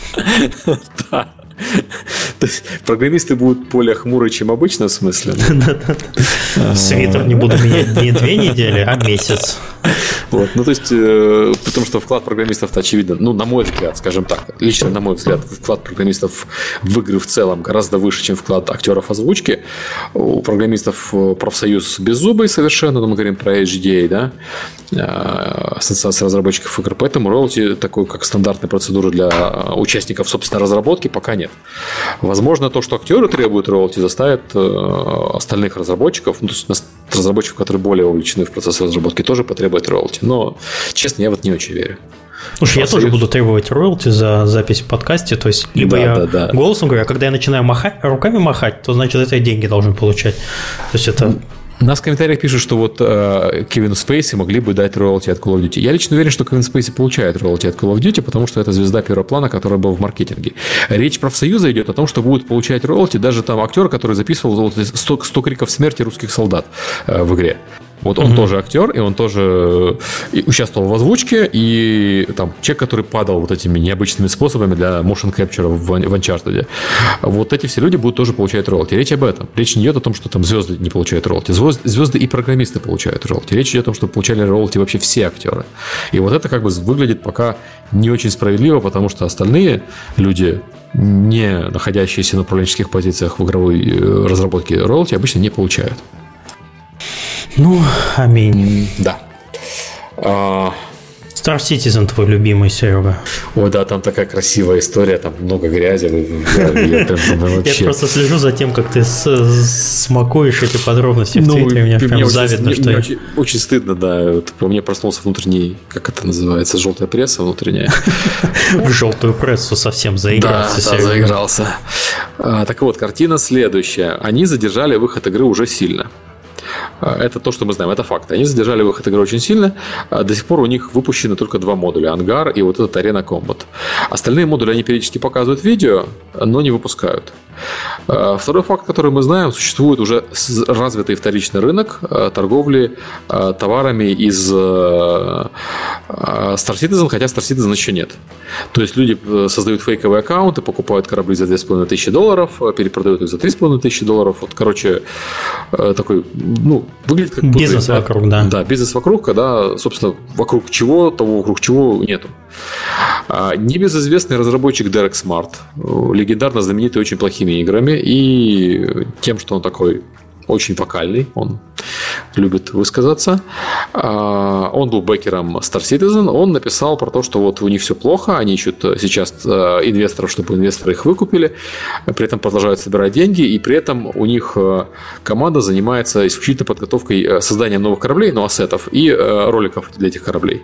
Да. То есть программисты будут более хмурые, чем обычно, в смысле? Свитер не буду менять не две недели, а месяц. Вот, ну то есть, э, потому что вклад программистов-то очевидно, ну, на мой взгляд, скажем так, лично на мой взгляд, вклад программистов в игры в целом гораздо выше, чем вклад актеров озвучки. У программистов э, профсоюз беззубый совершенно, но мы говорим про HDA, да, э, Ассоциация разработчиков игр, поэтому роялти такой, как стандартная процедура для участников, собственно, разработки, пока нет. Возможно, то, что актеры требуют роялти, заставит остальных разработчиков, ну, то есть разработчиков, которые более увлечены в процессе разработки, тоже потребует роялти. Но, честно, я вот не очень верю. Слушай, я тоже буду требовать роялти за запись в подкасте, то есть либо да, я да, да. голосом говорю, а когда я начинаю махать, руками махать, то значит это я деньги должен получать. То есть это нас в комментариях пишут, что вот э, Кевину Спейси могли бы дать роялти от Call of Duty. Я лично уверен, что Кевин Спейси получает роялти от Call of Duty, потому что это звезда первого плана, которая была в маркетинге. Речь профсоюза идет о том, что будут получать роялти даже там актер, который записывал вот 100, 100 криков смерти русских солдат э, в игре. Вот он угу. тоже актер, и он тоже э, участвовал в озвучке, и там человек, который падал вот этими необычными способами для motion capture в, в Uncharted. Вот эти все люди будут тоже получать роялти. Речь об этом. Речь не идет о том, что там звезды не получают роялти. Звезды и программисты получают роялти. Речь идет о том, что получали роялти вообще все актеры. И вот это как бы выглядит пока не очень справедливо, потому что остальные люди, не находящиеся на управленческих позициях в игровой э, разработке роялти, обычно не получают. Ну, аминь. Да. А... Star Citizen твой любимый, Серега. О, да, там такая красивая история, там много грязи. Я просто слежу за тем, как ты смакуешь эти подробности в ну, Твиттере. Мне прям завидно, что я... Очень стыдно, да. По мне проснулся внутренний, как это называется, желтая пресса внутренняя. В желтую прессу совсем заигрался. Да, заигрался. А, так вот, картина следующая. Они задержали выход игры уже сильно. А, это то, что мы знаем, это факт. Они задержали выход игры очень сильно. А, до сих пор у них выпущены только два модуля. Ангар и вот этот Арена Комбат. Остальные модули они периодически показывают видео, но не выпускают. А, второй факт, который мы знаем, существует уже развитый вторичный рынок торговли товарами из Star Citizen, хотя Star Citizen еще нет. То есть люди э, создают фейковые аккаунты, покупают корабли за 2500 долларов, перепродают их за 3500 долларов. Вот, короче, э, такой ну, выглядит как... Бизнес будто, вокруг, да. Да, бизнес вокруг, когда, собственно, вокруг чего, того вокруг чего нету. А, небезызвестный разработчик Derek Smart, легендарно знаменитый очень плохими играми и тем, что он такой очень вокальный, он любит высказаться. А, он был бэкером Star Citizen. Он написал про то, что вот у них все плохо, они ищут сейчас э, инвесторов, чтобы инвесторы их выкупили, при этом продолжают собирать деньги, и при этом у них э, команда занимается исключительно подготовкой э, создания новых кораблей, ну, ассетов и роликов для этих кораблей.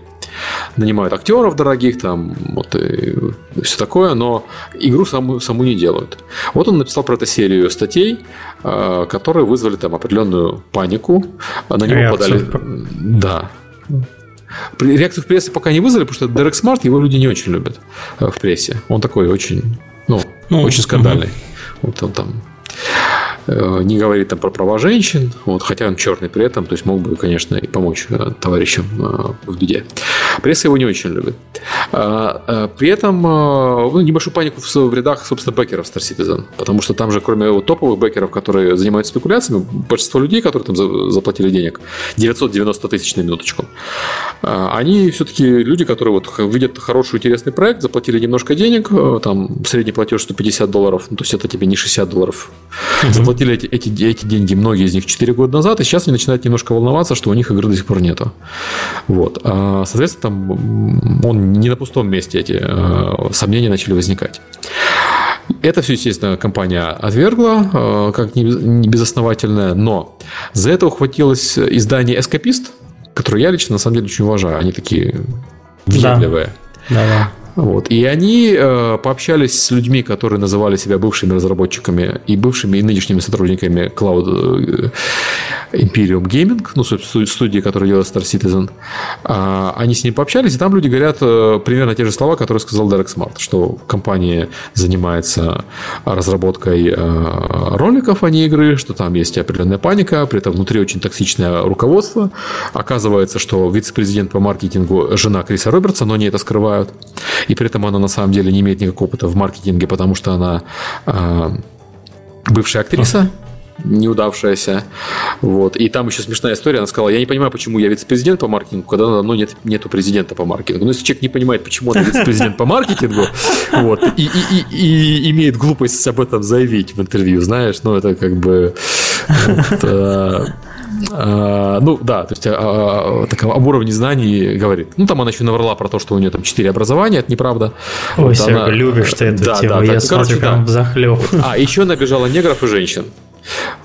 Нанимают актеров дорогих, там, вот и все такое, но игру саму, саму не делают. Вот он написал про эту серию статей, которые вызвали там определенную панику. На него Реакцию. подали... Да. Реакцию в прессе пока не вызвали, потому что Дерек Смарт его люди не очень любят э, в прессе. Он такой очень, ну, ну очень скандальный. Угу. Вот он там Э, не говорит там про права женщин, вот, хотя он черный при этом, то есть мог бы, конечно, и помочь э, товарищам э, в беде. Пресса его не очень любит. А, при этом ну, небольшую панику в рядах, собственно, бэкеров Star Citizen, потому что там же, кроме вот, топовых бэкеров, которые занимаются спекуляциями, большинство людей, которые там заплатили денег, 990 тысяч на минуточку, они все-таки люди, которые вот видят хороший, интересный проект, заплатили немножко денег, там средний платеж 150 долларов, ну, то есть это тебе не 60 долларов, заплатили эти, эти, эти деньги, многие из них 4 года назад, и сейчас они начинают немножко волноваться, что у них игры до сих пор нету. Вот. А, соответственно, там он не на пустом месте эти а, сомнения начали возникать. Это все, естественно, компания отвергла, а, как не безосновательное, но за это ухватилось издание «Эскапист», которое я лично, на самом деле, очень уважаю. Они такие въедливые. Да. Да, да. Вот. И они э, пообщались с людьми, которые называли себя бывшими разработчиками и бывшими и нынешними сотрудниками Cloud э, Imperium Gaming, ну, студии, которая делает Star Citizen. А, они с ним пообщались, и там люди говорят э, примерно те же слова, которые сказал Derek Smart, что компания занимается разработкой э, роликов, а не игры, что там есть определенная паника, при этом внутри очень токсичное руководство. Оказывается, что вице-президент по маркетингу жена Криса Робертса, но они это скрывают и при этом она на самом деле не имеет никакого опыта в маркетинге, потому что она э, бывшая актриса, неудавшаяся. Вот. И там еще смешная история. Она сказала, я не понимаю, почему я вице-президент по маркетингу, когда давно нет, нету президента по маркетингу. Но если человек не понимает, почему он вице-президент по маркетингу, вот, и, и, и, и имеет глупость об этом заявить в интервью, знаешь, ну, это как бы... Вот, э, а, ну, да, то есть а, а, так, об уровне знаний говорит. Ну, там она еще наврала про то, что у нее там 4 образования, это неправда. Ой, вот Серега, она... любишь ты эту да, тему, да, я так, смотрю короче, прям да. взахлеб. А, еще она обижала негров и женщин.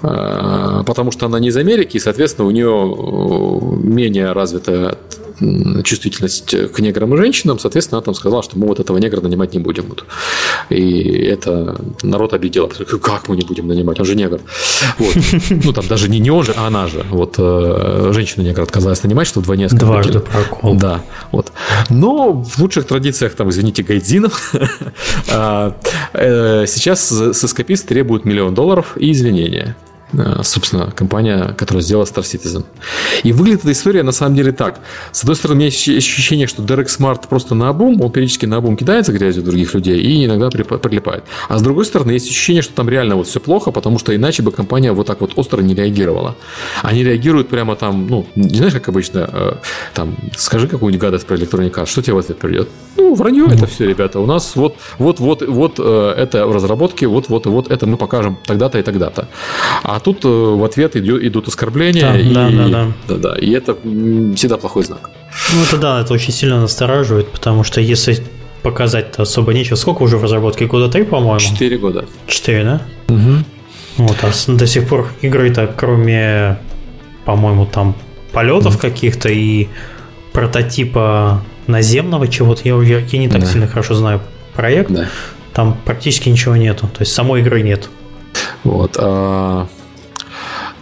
Потому что она не из Америки, и, соответственно, у нее менее развитая чувствительность к неграм и женщинам, соответственно, она там сказала, что мы вот этого негра нанимать не будем. Вот. И это народ обидел. Как мы не будем нанимать? Он же негр. Вот. Ну, там даже не, не он же, а она же. Вот э, женщина-негр отказалась нанимать, что вдвойне. Дважды прокол. Да. Вот. Но в лучших традициях, там, извините, гайдзинов, а, э, сейчас с эскапист требует миллион долларов и извинения. Э, собственно, компания, которая сделала Star Citizen. И выглядит эта история на самом деле так. С одной стороны, у меня есть ощущение, что Дерек Смарт просто на обум, он периодически на обум кидается грязью других людей и иногда прилипает. А с другой стороны, есть ощущение, что там реально вот все плохо, потому что иначе бы компания вот так вот остро не реагировала. Они реагируют прямо там, ну, не знаешь, как обычно, э, там, скажи какую-нибудь гадость про Electronic что тебе в ответ придет? Ну, вранье это все, ребята. У нас вот, вот, вот, вот э, это в разработке, вот, вот, вот это мы покажем тогда-то и тогда-то. А а тут э, в ответ идут оскорбления. Да, и, да, да, да. да, да. И это всегда плохой знак. Ну, это да, это очень сильно настораживает, потому что если показать-то особо нечего. Сколько уже в разработке? Года три, по-моему? Четыре года. Четыре, да? Угу. Вот, а до сих пор игры-то, кроме, по-моему, там полетов угу. каких-то и прототипа наземного чего-то, я, я, я не так да. сильно хорошо знаю проект, да. там практически ничего нету. То есть самой игры нет. Вот. А...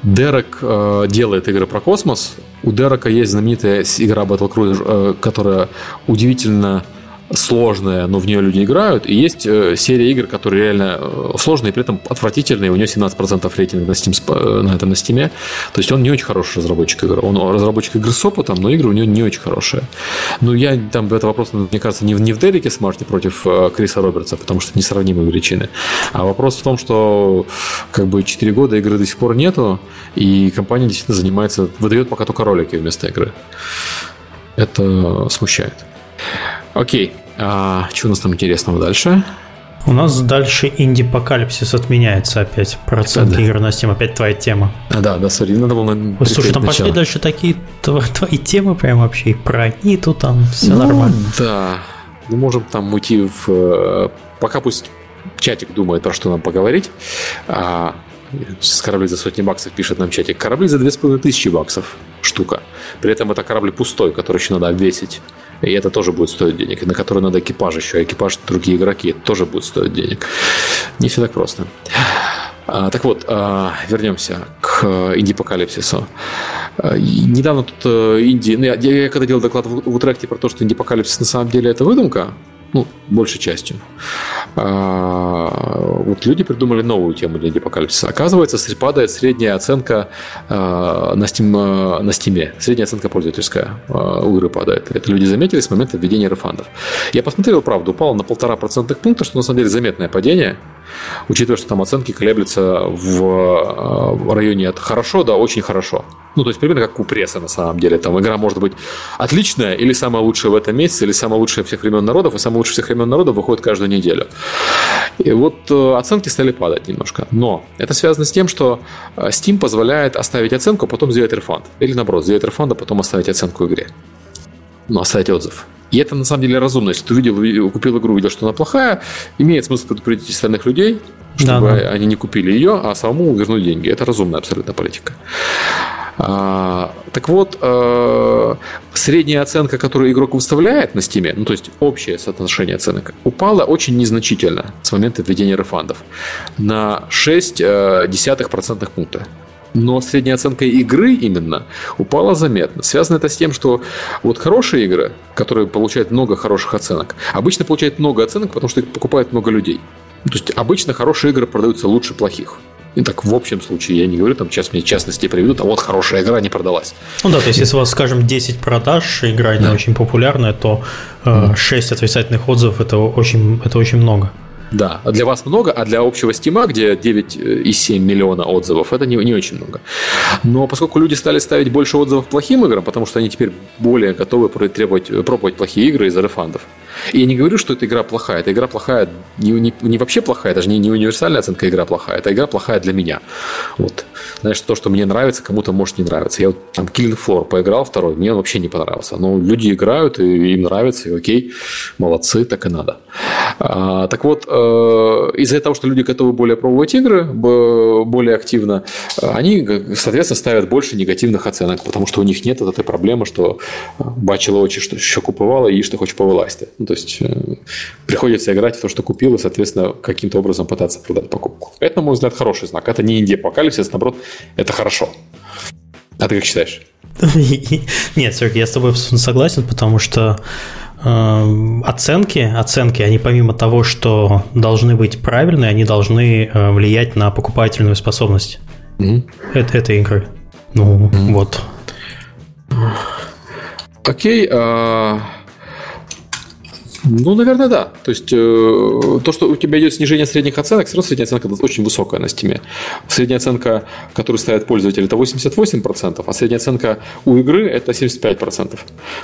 Дерек э, делает игры про космос. У Дерека есть знаменитая игра Battle Cruiser, э, которая удивительно сложная, но в нее люди играют. И есть э, серия игр, которые реально э, сложные, при этом отвратительные. У нее 17% рейтинга на, Steam, э, на этом на Steam. То есть он не очень хороший разработчик игр. Он разработчик игр с опытом, но игры у него не очень хорошие. Ну, я там, это вопрос, мне кажется, не в, не в Дереке Смарте против Криса Робертса, потому что несравнимые величины. А вопрос в том, что как бы 4 года игры до сих пор нету, и компания действительно занимается, выдает пока только ролики вместо игры. Это смущает. Окей. А, что у нас там интересного дальше? У нас дальше инди-покалипсис отменяется опять. Процент да, игр на Steam. Опять твоя тема. А, да, да, смотри, надо было... Слушай, там пошли дальше такие твои темы прям вообще. И про Ниту там все ну, нормально. Да. Мы можем там уйти в... Э, пока пусть чатик думает, про что нам поговорить. А, с корабли за сотни баксов пишет нам чатик. Корабли за 2500 баксов штука. При этом это корабль пустой, который еще надо обвесить. И это тоже будет стоить денег. на который надо экипаж еще. Экипаж другие игроки. Это тоже будет стоить денег. Не все так просто. А, так вот, а, вернемся к инди-покалипсису. А, недавно тут э, инди... Ну, я, я когда делал доклад в, Утректе про то, что инди-покалипсис на самом деле это выдумка, ну, большей частью. А, вот люди придумали новую тему для апокалипсиса. Оказывается, падает средняя оценка а, на, Steam, на Steam. Средняя оценка пользовательская а, у игры падает. Это люди заметили с момента введения рефандов. Я посмотрел, правда, упало на полтора процентных пункта, что на самом деле заметное падение учитывая, что там оценки колеблются в районе от хорошо до очень хорошо. Ну, то есть примерно как у пресса на самом деле. Там игра может быть отличная или самая лучшая в этом месяце, или самая лучшая всех времен народов, и самая лучшая всех времен народов выходит каждую неделю. И вот э, оценки стали падать немножко. Но это связано с тем, что э, Steam позволяет оставить оценку, а потом сделать рефанд. Или наоборот, сделать рефанд, а потом оставить оценку игре. Ну, оставить отзыв. И это на самом деле разумно. Если ты увидел, купил игру, увидел, что она плохая, имеет смысл предупредить остальных людей, чтобы да, да. они не купили ее, а самому вернуть деньги. Это разумная абсолютно политика. А, так вот, а, средняя оценка, которую игрок выставляет на стиме, ну то есть общее соотношение оценок, упала очень незначительно с момента введения рефандов на 6 а, десятых процентных пункта но средняя оценка игры именно упала заметно. Связано это с тем, что вот хорошие игры, которые получают много хороших оценок, обычно получают много оценок, потому что их покупает много людей. То есть обычно хорошие игры продаются лучше плохих. И так в общем случае, я не говорю, там сейчас мне частности приведут, а вот хорошая игра не продалась. Ну да, то есть если у вас, скажем, 10 продаж, игра не да. очень популярная, то э, 6 отрицательных отзывов это очень, это очень много. Да, для вас много, а для общего стима, где 9,7 миллиона отзывов, это не, не очень много. Но поскольку люди стали ставить больше отзывов плохим играм, потому что они теперь более готовы требовать, пробовать плохие игры из-за рефандов. И я не говорю, что эта игра плохая. Эта игра плохая не, не, не вообще плохая, даже не, не универсальная оценка игра плохая. Это игра плохая для меня. Вот. Знаешь, то, что мне нравится, кому-то может не нравиться. Я вот там Killing Floor поиграл второй, мне он вообще не понравился. Но люди играют, и им нравится, и окей, молодцы, так и надо. А, так вот, э, из-за того, что люди готовы более пробовать игры, более активно, они, соответственно, ставят больше негативных оценок, потому что у них нет вот этой проблемы, что бачила очі, что еще купувала, и что хочешь повилазити. Ну, то есть э, приходится играть в то, что купил, и, соответственно, каким-то образом пытаться продать покупку. Это, на мой взгляд, хороший знак. Это не инди апокалипсис, наоборот, это хорошо. А ты как считаешь? Нет, Сергей, я с тобой согласен, потому что э, оценки, оценки, они помимо того, что должны быть правильные, они должны э, влиять на покупательную способность mm-hmm. это, этой игры. Ну, mm-hmm. вот. Окей, а ну, наверное, да. То есть, э, то, что у тебя идет снижение средних оценок, все равно средняя оценка очень высокая на стиме. Средняя оценка, которую ставят пользователи, это 88%, а средняя оценка у игры это 75%. То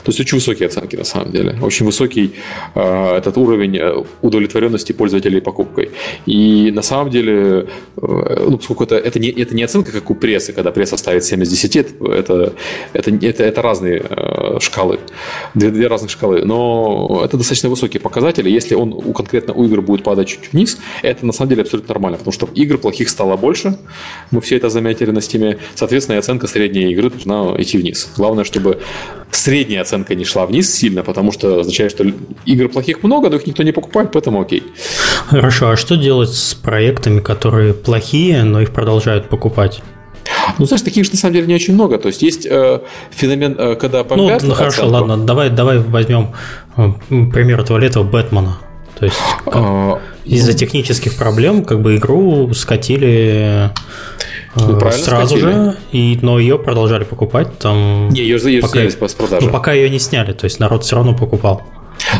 есть, очень высокие оценки на самом деле. Очень высокий э, этот уровень э, удовлетворенности пользователей покупкой. И на самом деле, э, ну, поскольку это, это, не, это не оценка, как у прессы, когда пресса ставит 7 из 10, это, это, это, это разные э, шкалы. Две, две разных шкалы. Но это достаточно высокие показатели. Если он у, конкретно у игр будет падать чуть вниз, это на самом деле абсолютно нормально, потому что игр плохих стало больше. Мы все это заметили на стиме. Соответственно, и оценка средней игры должна идти вниз. Главное, чтобы средняя оценка не шла вниз сильно, потому что означает, что игр плохих много, но их никто не покупает, поэтому окей. Хорошо, а что делать с проектами, которые плохие, но их продолжают покупать? Ну, знаешь, таких же на самом деле не очень много. То есть есть э, феномен, э, когда бомбят... Ну, ну хорошо, оценку. ладно, давай, давай возьмем э, пример этого лета Бэтмена. То есть а, из-за ну... технических проблем как бы игру скатили э, ну, сразу скатили. же, и, но ее продолжали покупать. Там, не, ее, ее пока, сняли с продажи. Ну, пока ее не сняли, то есть народ все равно покупал.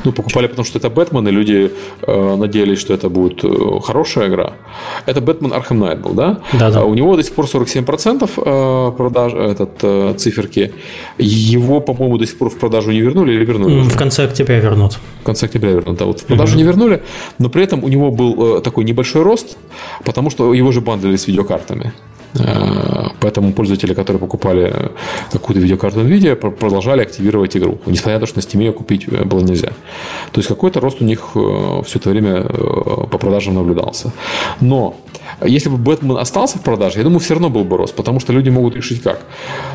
Ну, покупали, потому что это Бэтмен, и люди э, надеялись, что это будет э, хорошая игра. Это Бэтмен Arkham Knight был, да? Да, да. У него до сих пор 47% э, продаж, этот, э, циферки. Его, по-моему, до сих пор в продажу не вернули или вернули? В конце октября вернут. В конце октября вернут, да. Вот в продажу mm-hmm. не вернули, но при этом у него был э, такой небольшой рост, потому что его же бандлили с видеокартами. Э, поэтому пользователи, которые покупали какую-то видеокарту NVIDIA, продолжали активировать игру. Несмотря на то, что на Steam ее купить э, было нельзя. То есть какой-то рост у них э, все это время по продажам наблюдался. Но если бы Бэтмен остался в продаже, я думаю, все равно был бы рост, потому что люди могут решить как.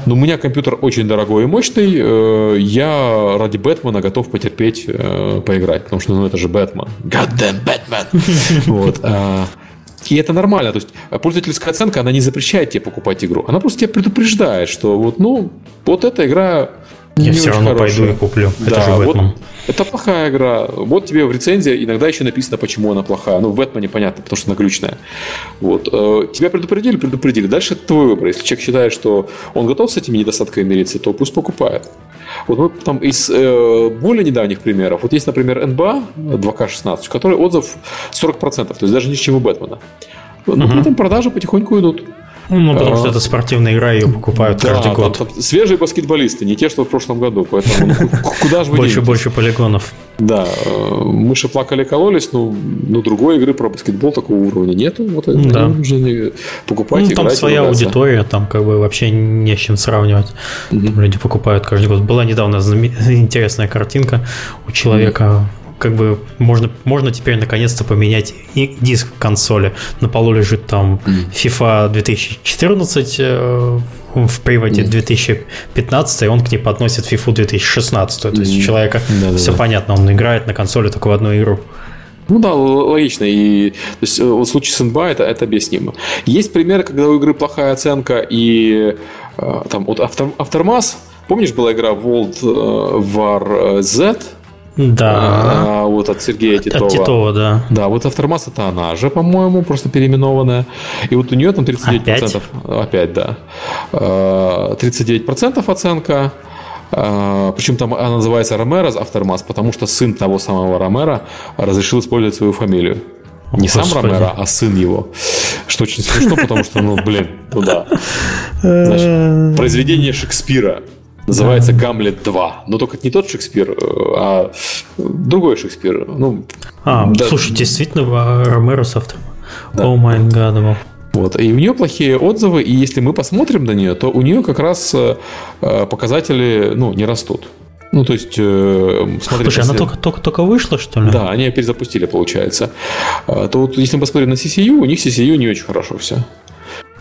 Но у меня компьютер очень дорогой и мощный, я ради Бэтмена готов потерпеть, поиграть, потому что ну, это же Бэтмен. God damn Batman! Вот. А, и это нормально. То есть пользовательская оценка, она не запрещает тебе покупать игру. Она просто тебя предупреждает, что вот, ну, вот эта игра я все равно хорошая. пойду и куплю. Это да, же Бэтмен. Вот, это плохая игра. Вот тебе в рецензии иногда еще написано, почему она плохая. Ну, в Бэтмене понятно, потому что она глючная. Вот. Э, тебя предупредили, предупредили. Дальше это твой выбор. Если человек считает, что он готов с этими недостатками мириться, то пусть покупает. Вот мы там из э, более недавних примеров, вот есть, например, NBA 2K16, в которой отзыв 40%, то есть даже ниже, чем у Бэтмена. Но угу. при этом продажи потихоньку идут. Ну, потому а, что это спортивная игра, ее покупают да, каждый год. Там, там свежие баскетболисты, не те, что в прошлом году. Поэтому ну, куда же вы Больше, больше полигонов. Да, э, мыши плакали, кололись, но, но другой игры про баскетбол такого уровня нету. Вот да. нужно покупать, ну, Там играть, своя ругаться. аудитория, там как бы вообще не с чем сравнивать. Угу. Люди покупают каждый год. Была недавно интересная картинка у человека. Как бы можно, можно теперь наконец-то поменять и диск в консоли. На полу лежит там FIFA 2014 э, в приводе 2015, и он к ней подносит FIFA 2016. То есть у человека да, все да. понятно, он играет на консоли только в одну игру. Ну да, логично. И то есть, э, в случае с NBA это, это объяснимо. Есть примеры, когда у игры плохая оценка, и э, там вот Aftermath, помнишь, была игра World War Z, да. А, вот от Сергея Титова. От Титова, да. Да, вот Автормас это она же, по-моему, просто переименованная. И вот у нее там 39%. Опять, Опять да. 39% а, оценка. А, Причем там она называется Ромеро Автормас, потому что сын того самого Ромера разрешил использовать свою фамилию. Не Господи. сам Ромеро, а сын его. Что очень смешно, потому что, ну, блин, ну да. Значит, произведение Шекспира Называется да. «Гамлет 2». Но только не тот Шекспир, э, а другой Шекспир. Ну, а, да. слушай, действительно, Ромеро с автором. О май гад. Вот. И у нее плохие отзывы, и если мы посмотрим на нее, то у нее как раз э, показатели ну, не растут. Ну, то есть, э, смотри, Слушай, если... она только, только, только вышла, что ли? Да, они ее перезапустили, получается. То вот, если мы посмотрим на CCU, у них CCU не очень хорошо все.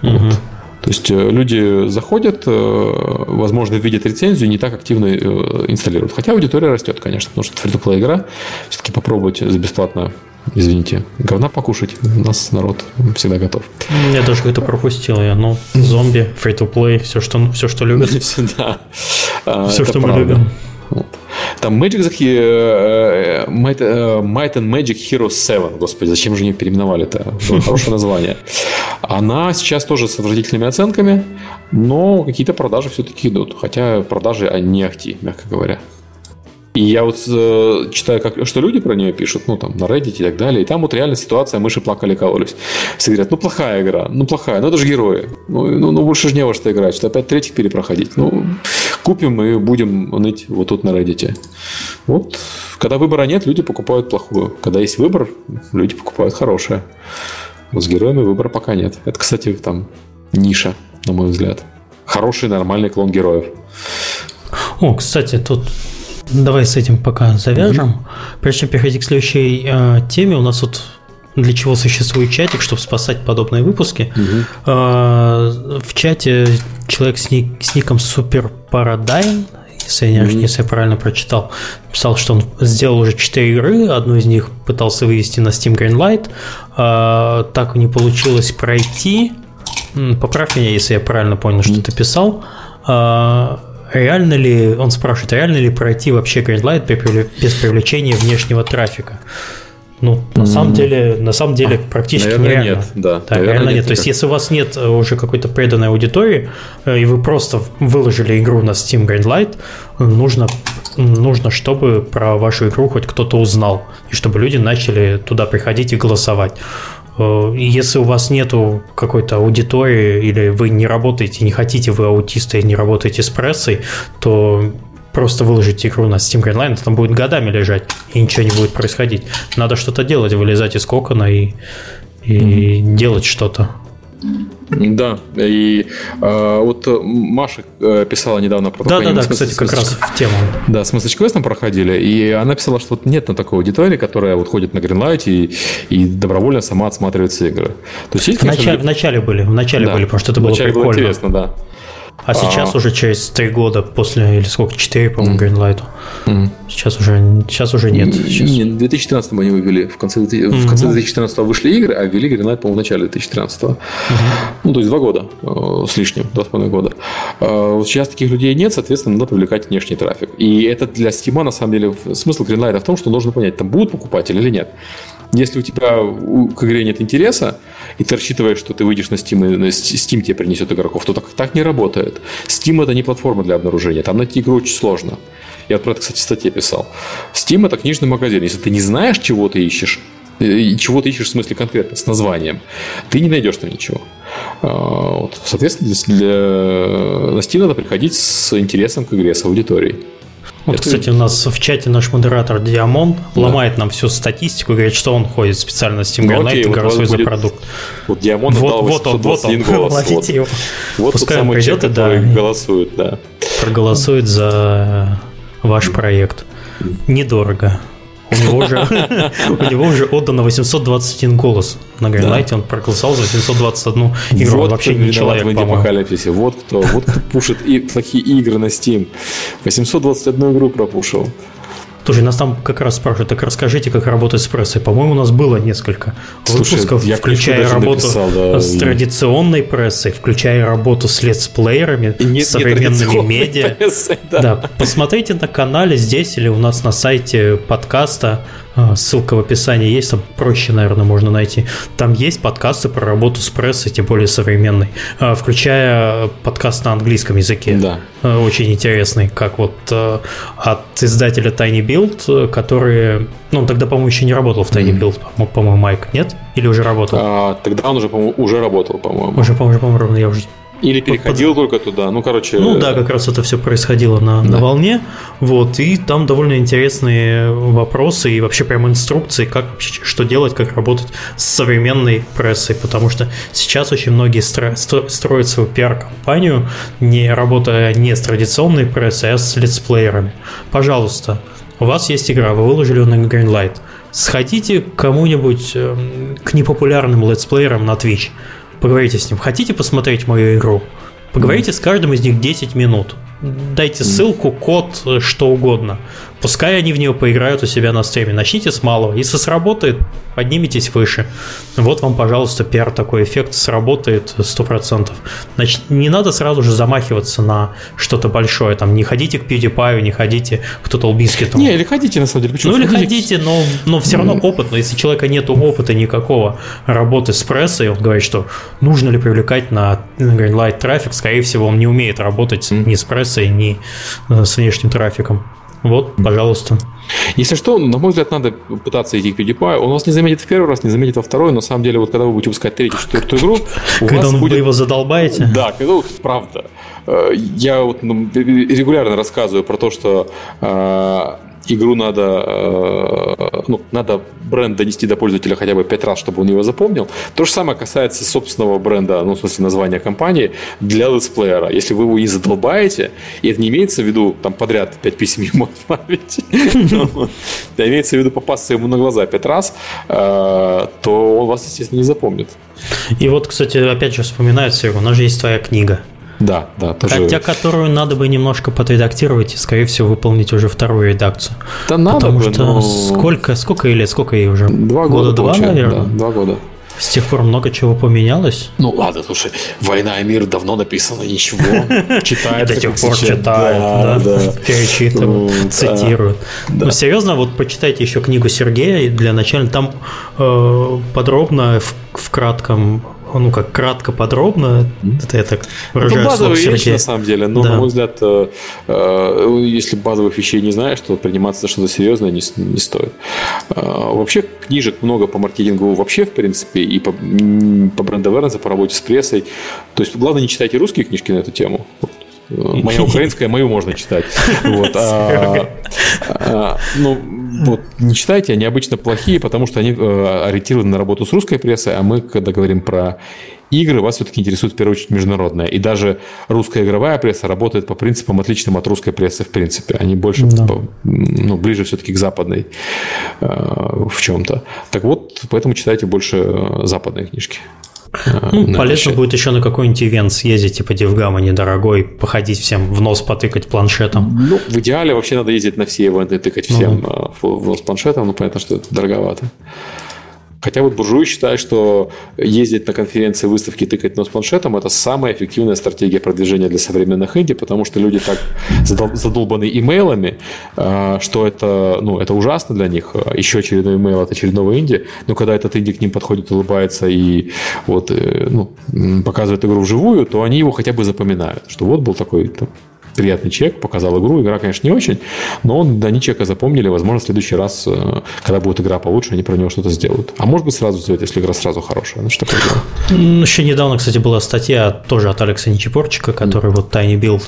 Угу. Вот. То есть э, люди заходят, э, возможно, видят рецензию, не так активно э, инсталируют. Хотя аудитория растет, конечно, потому что это free игра. Все-таки попробовать за бесплатно извините, говна покушать. У нас народ всегда готов. Я тоже это пропустил. Я, ну, зомби, free-to-play, все, что, все, что любят. Да. Все, что мы любим. Там Magic the э, э, Might, э, Might and Magic Hero 7. Господи, зачем же ее переименовали это? Хорошее название. Она сейчас тоже с отвратительными оценками, но какие-то продажи все-таки идут. Хотя продажи не ахти, мягко говоря. И я вот э, читаю, как, что люди про нее пишут, ну, там, на Reddit и так далее. И там вот реально ситуация, мыши плакали, кололись. Все говорят, ну, плохая игра, ну, плохая, ну, это же герои. Ну, ну, ну больше же не во что играть, что опять третьих перепроходить. Ну, купим и будем ныть вот тут на Reddit. Вот, когда выбора нет, люди покупают плохую. Когда есть выбор, люди покупают хорошее. Вот с героями выбора пока нет. Это, кстати, там ниша, на мой взгляд. Хороший, нормальный клон героев. О, кстати, тут Давай с этим пока завяжем. Mm-hmm. Прежде чем перейти к следующей э, теме, у нас вот для чего существует чатик, чтобы спасать подобные выпуски. Э, в чате человек с, ник, с ником Super Paradigm, если я, mm-hmm. если я правильно прочитал, писал, что он сделал уже 4 игры, одну из них пытался вывести на Steam Greenlight, э, так не получилось пройти. Поправь меня, если я правильно понял, что mm-hmm. ты писал. Э, реально ли, он спрашивает, реально ли пройти вообще Greenlight без привлечения внешнего трафика? Ну, на mm. самом деле, на самом деле практически наверное, нереально. нет, да. да наверное, реально нет. нет. То есть, если у вас нет э, уже какой-то преданной аудитории, э, и вы просто выложили игру на Steam Greenlight, нужно нужно, чтобы про вашу игру хоть кто-то узнал, и чтобы люди начали туда приходить и голосовать. Э, если у вас нету какой-то аудитории, или вы не работаете, не хотите, вы аутисты и не работаете с прессой, то просто выложить игру на Steam Greenline, это там будет годами лежать, и ничего не будет происходить. Надо что-то делать, вылезать из кокона и, и mm-hmm. делать что-то. Да, и э, вот Маша э, писала недавно про Да, да, да, кстати, как раз в тему. Да, с Message Quest проходили, и она писала, что вот нет на такой аудитории, которая вот ходит на Greenlight и, и добровольно сама отсматривается игры. То есть, есть, в, начале, в начале были, в начале да, были, потому что это было прикольно. Было интересно, да. А сейчас а... уже через три года после, или сколько, четыре, по-моему, mm. Greenlight. Mm. Сейчас, уже, сейчас уже нет. Сейчас... Нет, в 2013 они вывели. В конце, mm-hmm. в конце 2014 вышли игры, а ввели Greenlight, по-моему, в начале 2013. Mm-hmm. Ну, то есть два года э, с лишним, два с половиной года. Э, вот сейчас таких людей нет, соответственно, надо привлекать внешний трафик. И это для Steam, на самом деле, смысл Greenlight в том, что нужно понять, там будут покупатели или нет. Если у тебя к игре нет интереса, и ты рассчитываешь, что ты выйдешь на Steam, и Steam тебе принесет игроков, то так, так не работает. Steam это не платформа для обнаружения, там найти игру очень сложно. Я про это, кстати, в статье писал. Steam это книжный магазин. Если ты не знаешь, чего ты ищешь, э, и чего ты ищешь в смысле конкретно, с названием, ты не найдешь там ничего. А. Соответственно, для... на Steam надо приходить с интересом к игре, с аудиторией. Вот, это... кстати, у нас в чате наш модератор Диамон да. ломает нам всю статистику, говорит, что он ходит специально в Steam на Greenlight и голосует за продукт. Вот Диамон вот, вот он, вот он, голос. вот. его. Вот Пускай он придет и да, голосует, да. Проголосует за ваш проект. Недорого. У него уже, у него уже отдано 821 голос на да. он проголосовал за 821 игру. Вот вообще не человек, в апокалипсисе. Вот кто, вот кто пушит и плохие игры на Steam. 821 игру пропушил. Слушай, нас там как раз спрашивают, так расскажите, как работать с прессой. По-моему, у нас было несколько Слушай, выпусков, я включая работу написал, да, с традиционной прессой, включая работу с летсплеерами, с современными медиа. Прессой, да. да, посмотрите на канале здесь или у нас на сайте подкаста ссылка в описании есть, там проще, наверное, можно найти. Там есть подкасты про работу с прессой, тем более современной, а, включая подкаст на английском языке. Да. А, очень интересный, как вот от издателя Tiny Build, который... Ну, он тогда, по-моему, еще не работал в Tiny Build, по-моему, Майк, нет? Или уже работал? А, тогда он уже, по-моему, уже работал, по-моему. Уже, по-моему, по-моему, я уже или переходил под... только туда, ну, короче... Ну, да, как раз это все происходило на, да. на волне, вот, и там довольно интересные вопросы и вообще прям инструкции, как вообще, что делать, как работать с современной прессой, потому что сейчас очень многие стро... строят свою пиар-компанию, не работая не с традиционной прессой, а с летсплеерами. Пожалуйста, у вас есть игра, вы выложили ее на Greenlight, сходите к кому-нибудь, эм, к непопулярным летсплеерам на Twitch, Поговорите с ним. Хотите посмотреть мою игру? Поговорите с каждым из них 10 минут. Дайте ссылку, код, что угодно. Пускай они в нее поиграют у себя на стриме. Начните с малого. Если сработает, поднимитесь выше. Вот вам, пожалуйста, пиар такой эффект сработает 100%. Значит, не надо сразу же замахиваться на что-то большое. Там, не ходите к PewDiePie, не ходите к Total Biscuit. Не, или ходите, на самом деле. Почему? Ну, или ходите, но, но все равно опыт. Но если у человека нет опыта никакого работы с прессой, он говорит, что нужно ли привлекать на Greenlight трафик, скорее всего, он не умеет работать ни с прессой, ни э, с внешним трафиком. Вот, пожалуйста. Если что, на мой взгляд, надо пытаться идти к PewDiePie. Он вас не заметит в первый раз, не заметит во второй, но на самом деле, вот когда вы будете выпускать третью, четвертую игру, у когда вас он, будет... вы его задолбаете? Да, ну, правда. Э, я вот ну, регулярно рассказываю про то, что э, игру надо, э, ну, надо бренд донести до пользователя хотя бы пять раз, чтобы он его запомнил. То же самое касается собственного бренда, ну, в смысле названия компании для летсплеера. Если вы его не задолбаете, и это не имеется в виду там подряд пять писем ему отправить, а имеется в виду попасться ему на глаза пять раз, э, то он вас, естественно, не запомнит. И вот, кстати, опять же вспоминается, у нас же есть твоя книга. Да, да, тоже. Хотя которую надо бы немножко подредактировать и, скорее всего, выполнить уже вторую редакцию. Да надо Потому бы, что но... сколько, сколько лет, сколько ей уже? Два года, два, наверное? Да, два года. С тех пор много чего поменялось. Ну ладно, слушай, «Война и мир» давно написано, ничего. Читает. До тех пор читает, да, перечитывают, цитируют. Ну, серьезно, вот почитайте еще книгу Сергея для начала. Там э, подробно, в кратком ну как кратко, подробно, это я так выражаю Это базовые вещи, на самом деле, но, да. на мой взгляд, э, э, если базовых вещей не знаешь, то приниматься за что-то серьезное не, не стоит. Э, вообще книжек много по маркетингу вообще, в принципе, и по, по бренд по работе с прессой. То есть, главное, не читайте русские книжки на эту тему. Моя украинская, мою можно читать. Вот. А, а, ну, вот, не читайте, они обычно плохие, потому что они э, ориентированы на работу с русской прессой, а мы, когда говорим про игры, вас все-таки интересует в первую очередь международная. И даже русская игровая пресса работает по принципам, отличным от русской прессы, в принципе. Они больше, да. по, ну, ближе все-таки к западной э, в чем-то. Так вот, поэтому читайте больше э, западные книжки. Ну, полезно будет еще на какой-нибудь ивент съездить, типа Девгама недорогой, походить всем в нос потыкать планшетом. Ну, в идеале вообще надо ездить на все ивенты, тыкать всем ну. в нос планшетом, но понятно, что это дороговато. Хотя вот буржуи считают, что ездить на конференции, выставки, тыкать нос планшетом – это самая эффективная стратегия продвижения для современных инди, потому что люди так задолбаны имейлами, а, что это, ну, это ужасно для них. Еще очередной имейл от очередного инди, но когда этот инди к ним подходит, улыбается и вот, э, ну, показывает игру вживую, то они его хотя бы запоминают, что вот был такой там, приятный чек, показал игру. Игра, конечно, не очень, но он, да, они чека запомнили. Возможно, в следующий раз, э, когда будет игра получше, они про него что-то сделают. А может быть, сразу сделать, если игра сразу хорошая. Ну, что такое Еще недавно, кстати, была статья тоже от Алекса Ничепорчика, который mm. вот Tiny Build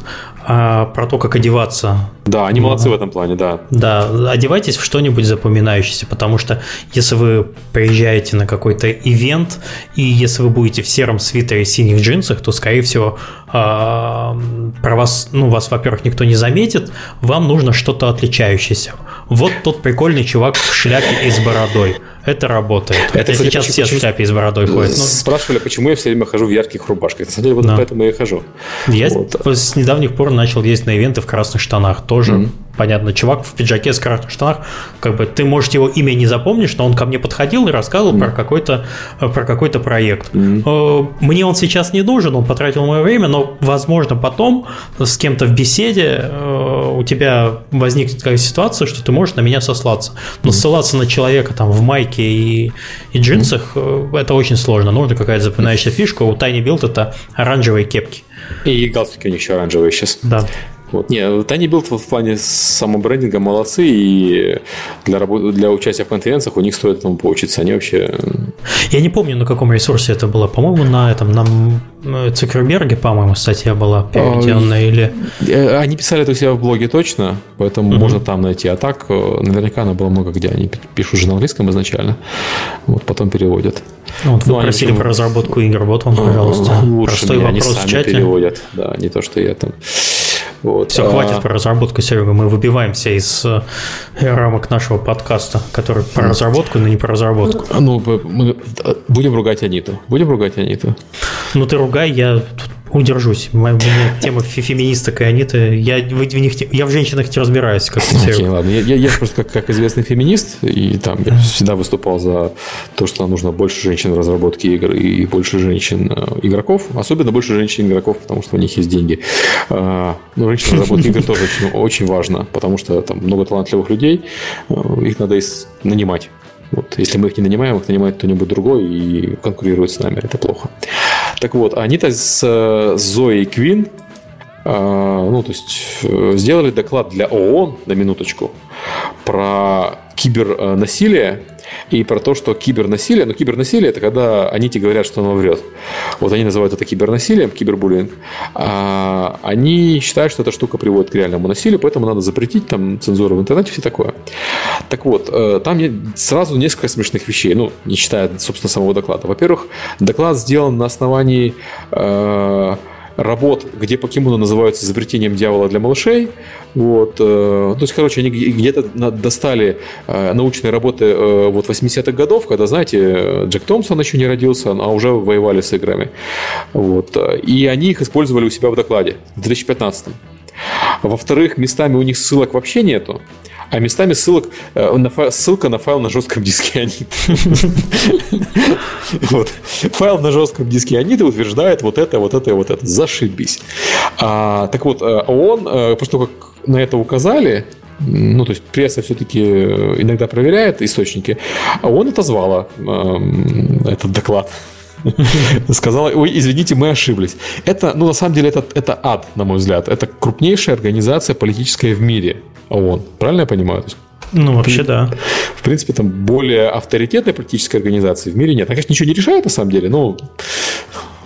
а, про то, как одеваться. Да, они молодцы да. в этом плане, да. Да, одевайтесь в что-нибудь запоминающееся, потому что если вы приезжаете на какой-то ивент, и если вы будете в сером свитере и синих джинсах, то, скорее всего, про вас, ну, вас, во-первых, никто не заметит, вам нужно что-то отличающееся. Вот тот прикольный чувак в шляпе и с бородой. Это работает. Это, Это кстати, сейчас почему, все в шляпе с бородой ходят. Ну, Спрашивали, почему я все время хожу в ярких рубашках. На самом деле, вот да. поэтому я и хожу. Я вот. с недавних пор начал ездить на ивенты в красных штанах. Тоже mm-hmm понятно, чувак в пиджаке с красных штанах, как бы ты, может, его имя не запомнишь, но он ко мне подходил и рассказывал mm. про какой-то про какой-то проект. Mm. Мне он сейчас не нужен, он потратил мое время, но, возможно, потом с кем-то в беседе э, у тебя возникнет такая ситуация, что ты можешь на меня сослаться. Но mm. ссылаться на человека там в майке и, и джинсах mm. это очень сложно. Нужна какая-то запоминающая фишка. У Tiny Build это оранжевые кепки. И галстуки у них еще оранжевые сейчас. Да. Вот. Не, Tiny Build в плане самобрендинга молодцы, и для, работы, для участия в конференциях у них стоит этому поучиться. Они вообще... Я не помню, на каком ресурсе это было. По-моему, на этом, на Цукерберге, по-моему, статья была переведенная, а, или... Э, они писали это у себя в блоге точно, поэтому угу. можно там найти. А так, э, наверняка она была много где. Они пишут же на английском изначально, вот потом переводят. Ну, вот вы ну, просили они... про разработку игр, вот вам, пожалуйста. Лучше Простой меня, вопрос они сами в чате. переводят, да, не то, что я там... Вот. Все, а... хватит про разработку, Серега. Мы выбиваемся из э, рамок нашего подкаста, который про разработку, но не про разработку. Ну, мы будем ругать Аниту. Будем ругать Аниту. Ну, ты ругай, я удержусь. Меня тема феминисток и они-то... Я в, них, я в женщинах не разбираюсь, как Окей, okay, ладно. Я, я, я просто как, как известный феминист, и там я всегда выступал за то, что нам нужно больше женщин в разработке игр и больше женщин-игроков. Э, Особенно больше женщин-игроков, потому что у них есть деньги. А, Но ну, женщин в разработке игр тоже очень, очень важно, потому что там много талантливых людей, э, их надо нанимать. Вот, если мы их не нанимаем, их нанимает кто-нибудь другой и конкурирует с нами. Это плохо. Так вот, они-то с, с Зоей Квин э, ну, то есть, э, сделали доклад для ООН, на минуточку, про кибернасилие и про то, что кибернасилие, ну, кибернасилие – это когда они тебе говорят, что оно врет. Вот они называют это кибернасилием, кибербуллинг. А они считают, что эта штука приводит к реальному насилию, поэтому надо запретить там цензуру в интернете, все такое. Так вот, э, там сразу несколько смешных вещей, ну, не считая, собственно, самого доклада. Во-первых, доклад сделан на основании э, работ, где покемоны называются изобретением дьявола для малышей. Вот. Э, то есть, короче, они где-то достали э, научные работы э, вот 80-х годов, когда, знаете, Джек Томпсон еще не родился, а уже воевали с играми. Вот. И они их использовали у себя в докладе в 2015 Во-вторых, местами у них ссылок вообще нету а местами ссылок, э, на файл, ссылка на файл на жестком диске Анит. вот. Файл на жестком диске Аниты утверждает вот это, вот это вот это. Зашибись. А, так вот, э, он, э, того, как на это указали, ну, то есть пресса все-таки иногда проверяет источники, а он отозвала э, этот доклад. сказала, ой, извините, мы ошиблись. Это, ну, на самом деле, это, это ад, на мой взгляд. Это крупнейшая организация политическая в мире. ООН. Правильно я понимаю? Ну, вообще, да. В принципе, там более авторитетной политической организации в мире нет. Она, конечно, ничего не решает, на самом деле, но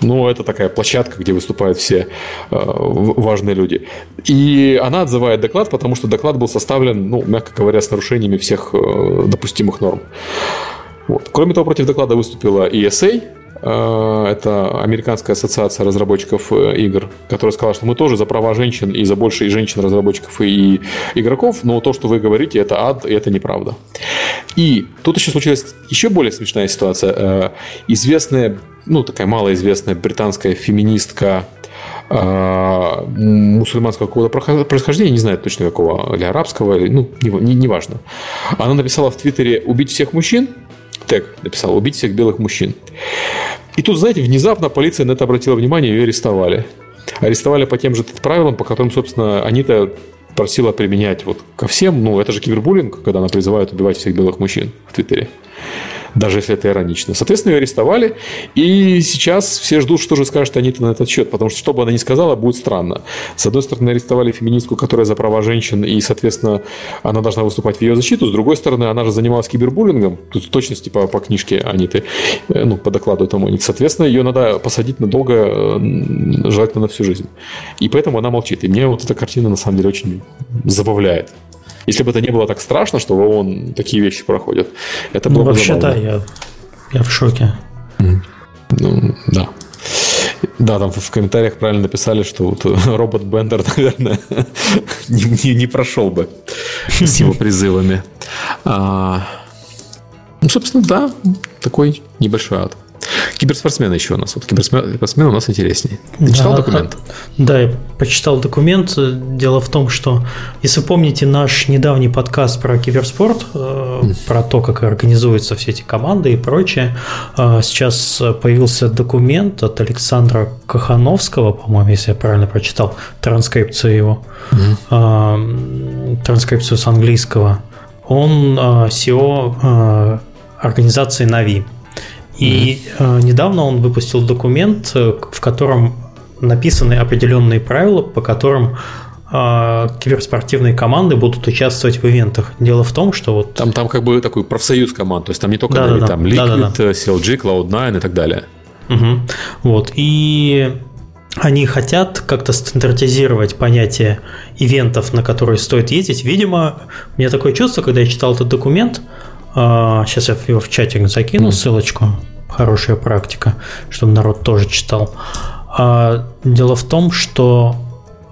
ну, это такая площадка, где выступают все э, важные люди. И она отзывает доклад, потому что доклад был составлен, ну, мягко говоря, с нарушениями всех э, допустимых норм. Вот. Кроме того, против доклада выступила ESA, это Американская ассоциация разработчиков э, игр, которая сказала, что мы тоже за права женщин и за больше и женщин-разработчиков и игроков, но то, что вы говорите, это ад, и это неправда. И тут еще случилась еще более смешная ситуация. Э, известная, ну, такая малоизвестная британская феминистка мусульманского какого-то происхождения, не знаю точно какого, или арабского, или, ну, не, не, не. Она написала в Твиттере «убить всех мужчин», тег написал «Убить всех белых мужчин». И тут, знаете, внезапно полиция на это обратила внимание и ее арестовали. Арестовали по тем же правилам, по которым, собственно, они-то просила применять вот ко всем. Ну, это же кибербуллинг, когда она призывает убивать всех белых мужчин в Твиттере даже если это иронично. Соответственно, ее арестовали, и сейчас все ждут, что же скажет Анита на этот счет, потому что, что бы она ни сказала, будет странно. С одной стороны, арестовали феминистку, которая за права женщин, и, соответственно, она должна выступать в ее защиту. С другой стороны, она же занималась кибербуллингом, тут точности по, по книжке Аниты, э, ну, по докладу этому Аниты. Соответственно, ее надо посадить надолго, э, желательно на всю жизнь. И поэтому она молчит. И мне вот эта картина, на самом деле, очень забавляет. Если бы это не было так страшно, что в ООН такие вещи проходят, это было ну, бы вообще, да, я, я в шоке. Ну, да. Да, там в комментариях правильно написали, что вот робот Бендер, наверное, не, не, не прошел бы с его призывами. А, ну, собственно, да, такой небольшой ад. Киберспортсмены еще у нас. Вот киберспортсмены у нас интереснее. Ты да, читал документ? Да, я почитал документ. Дело в том, что, если помните наш недавний подкаст про киберспорт, mm. про то, как организуются все эти команды и прочее, э, сейчас появился документ от Александра Кахановского, по-моему, если я правильно прочитал, транскрипцию его, mm. транскрипцию с английского. Он SEO организации Нави. И mm-hmm. недавно он выпустил документ, э, в котором написаны определенные правила, по которым э, киберспортивные команды будут участвовать в ивентах. Дело в том, что вот... Там, там как бы такой профсоюз команд, то есть там не только да, да, там Liquid, да, да, да. CLG, Cloud9 и так далее. Угу. Вот. И они хотят как-то стандартизировать понятие ивентов, на которые стоит ездить. Видимо, у меня такое чувство, когда я читал этот документ, сейчас а, я его в чатик закину, mm. ссылочку. Хорошая практика, чтобы народ тоже читал. А, дело в том, что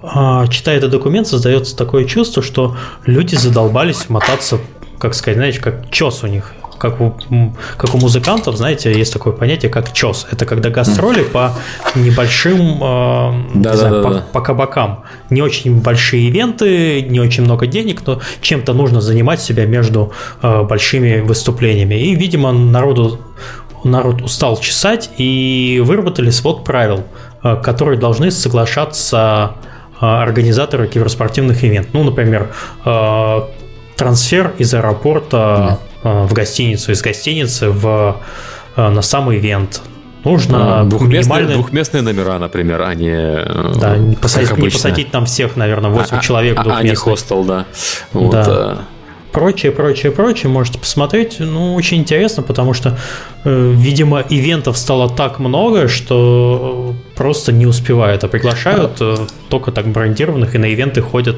а, читая этот документ, создается такое чувство, что люди задолбались мотаться, как сказать, знаете, как чес у них как у, как у музыкантов, знаете, есть такое понятие, как чес. Это когда гастроли по небольшим, э, да, не знаю, да, по, да. по кабакам. Не очень большие ивенты, не очень много денег, но чем-то нужно занимать себя между э, большими выступлениями. И, видимо, народу народ устал чесать и выработали свод правил, э, которые должны соглашаться организаторы киберспортивных ивентов. Ну, например, трансфер из аэропорта Э, в гостиницу, из гостиницы в, э, на самый ивент. Нужно а, двухместные, минимальные... двухместные номера, например, а не э, Да, не посадить, не посадить там всех, наверное, 8 а, человек а, а не хостел, да. Вот, да. Прочее, прочее, прочее, можете посмотреть. Ну, очень интересно, потому что, э, видимо, ивентов стало так много, что просто не успевают, а приглашают э, только так брендированных, и на ивенты ходят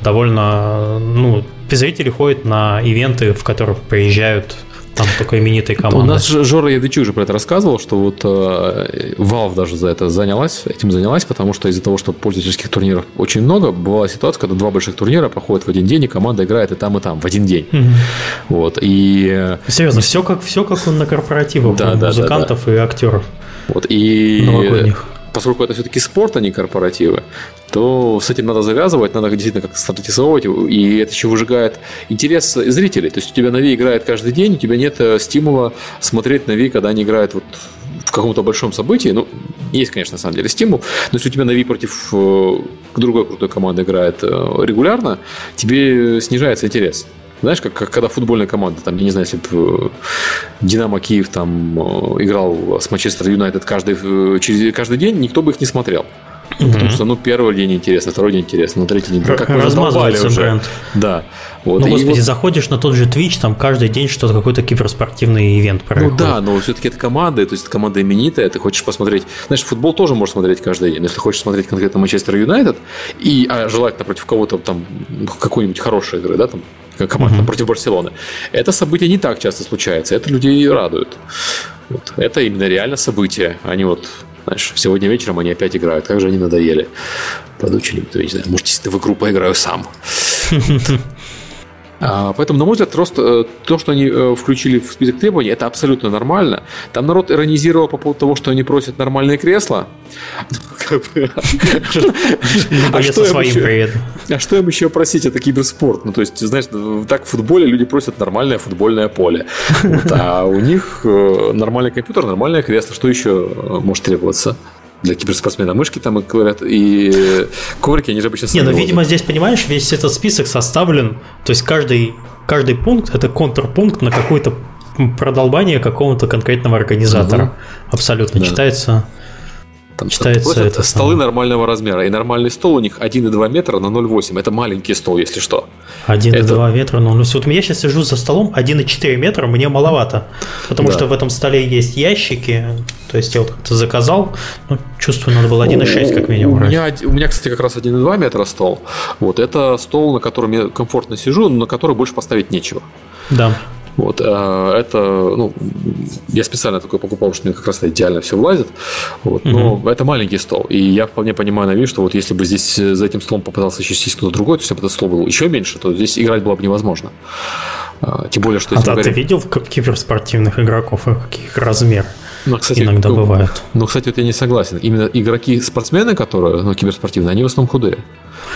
довольно, ну, зрители ходят на ивенты, в которых приезжают там только именитые команды. У нас Жора Ядычук уже про это рассказывал, что вот э, Valve даже за это занялась, этим занялась, потому что из-за того, что пользовательских турниров очень много, бывала ситуация, когда два больших турнира проходят в один день, и команда играет и там, и там в один день. Угу. Вот, и... Серьезно, все как, все как на корпоративах да, да, музыкантов да, да. и актеров. Вот, и... Новогодних поскольку это все-таки спорт, а не корпоративы, то с этим надо завязывать, надо действительно как-то стандартизовать, и это еще выжигает интерес зрителей. То есть у тебя NaVi играет каждый день, у тебя нет э, стимула смотреть NaVi, когда они играют вот в каком-то большом событии. Ну, есть, конечно, на самом деле стимул, но если у тебя NaVi против э, другой крутой команды играет э, регулярно, тебе снижается интерес. Знаешь, как, как когда футбольная команда, там, я не знаю, если бы э, Динамо Киев там э, играл с Манчестер Юнайтед каждый, э, через, каждый день, никто бы их не смотрел. Угу. Потому что, ну, первый день интересно, второй день интересно, ну, третий день... Как Размазывается уже. бренд. Да. Вот. Ну, господи, вот... заходишь на тот же Twitch, там каждый день что-то, какой-то киберспортивный ивент происходит. Ну да, но все-таки это команда, то есть команда именитая, ты хочешь посмотреть... Знаешь, футбол тоже можешь смотреть каждый день, но если хочешь смотреть конкретно Манчестер Юнайтед, и а, желательно против кого-то там, какой-нибудь хорошей игры, да, там, команда uh-huh. против Барселоны. Это событие не так часто случается, это людей радует. Вот. Это именно реально событие, они вот знаешь, сегодня вечером они опять играют. Как же они надоели. Подучили, я не знаю, может, если в игру поиграю сам. А, поэтому, на мой взгляд, просто э, то, что они э, включили в список требований, это абсолютно нормально. Там народ иронизировал по поводу того, что они просят нормальные кресла. А что своим. А что им еще просить? Это киберспорт. Ну, то есть, знаешь, так в футболе люди просят нормальное футбольное поле. А у них э, нормальный компьютер, нормальное кресло. Что еще может требоваться? Для киберспортсмена мышки там и говорят, и коврики, они же обычно Не, ну, видимо, здесь, понимаешь, весь этот список составлен, то есть каждый, каждый пункт – это контрпункт на какое-то продолбание какого-то конкретного организатора. Угу. Абсолютно. Да. Читается там Читается это столы самое. нормального размера. И нормальный стол у них 1,2 метра на 0,8. Это маленький стол, если что. 1,2 это... метра на 0,8. Вот я сейчас сижу за столом 1,4 метра, мне маловато. Потому да. что в этом столе есть ящики. То есть я вот как-то заказал. Ну, чувствую, надо было 1,6 как минимум. У меня, у меня, кстати, как раз 1,2 метра стол. Вот это стол, на котором я комфортно сижу, но на который больше поставить нечего. Да. Вот, а это, ну, я специально такой покупал, что мне как раз идеально все влазит. Вот, но угу. это маленький стол. И я вполне понимаю на вид, что вот если бы здесь за этим столом попытался еще сесть кто-то другой, то если бы этот стол был еще меньше, то здесь играть было бы невозможно. А, тем более, что... А да, говорим... ты видел киберспортивных игроков, каких размер? Ну, кстати, иногда ну, бывает. Ну, кстати, вот я не согласен. Именно игроки-спортсмены, которые, ну, киберспортивные, они в основном худые.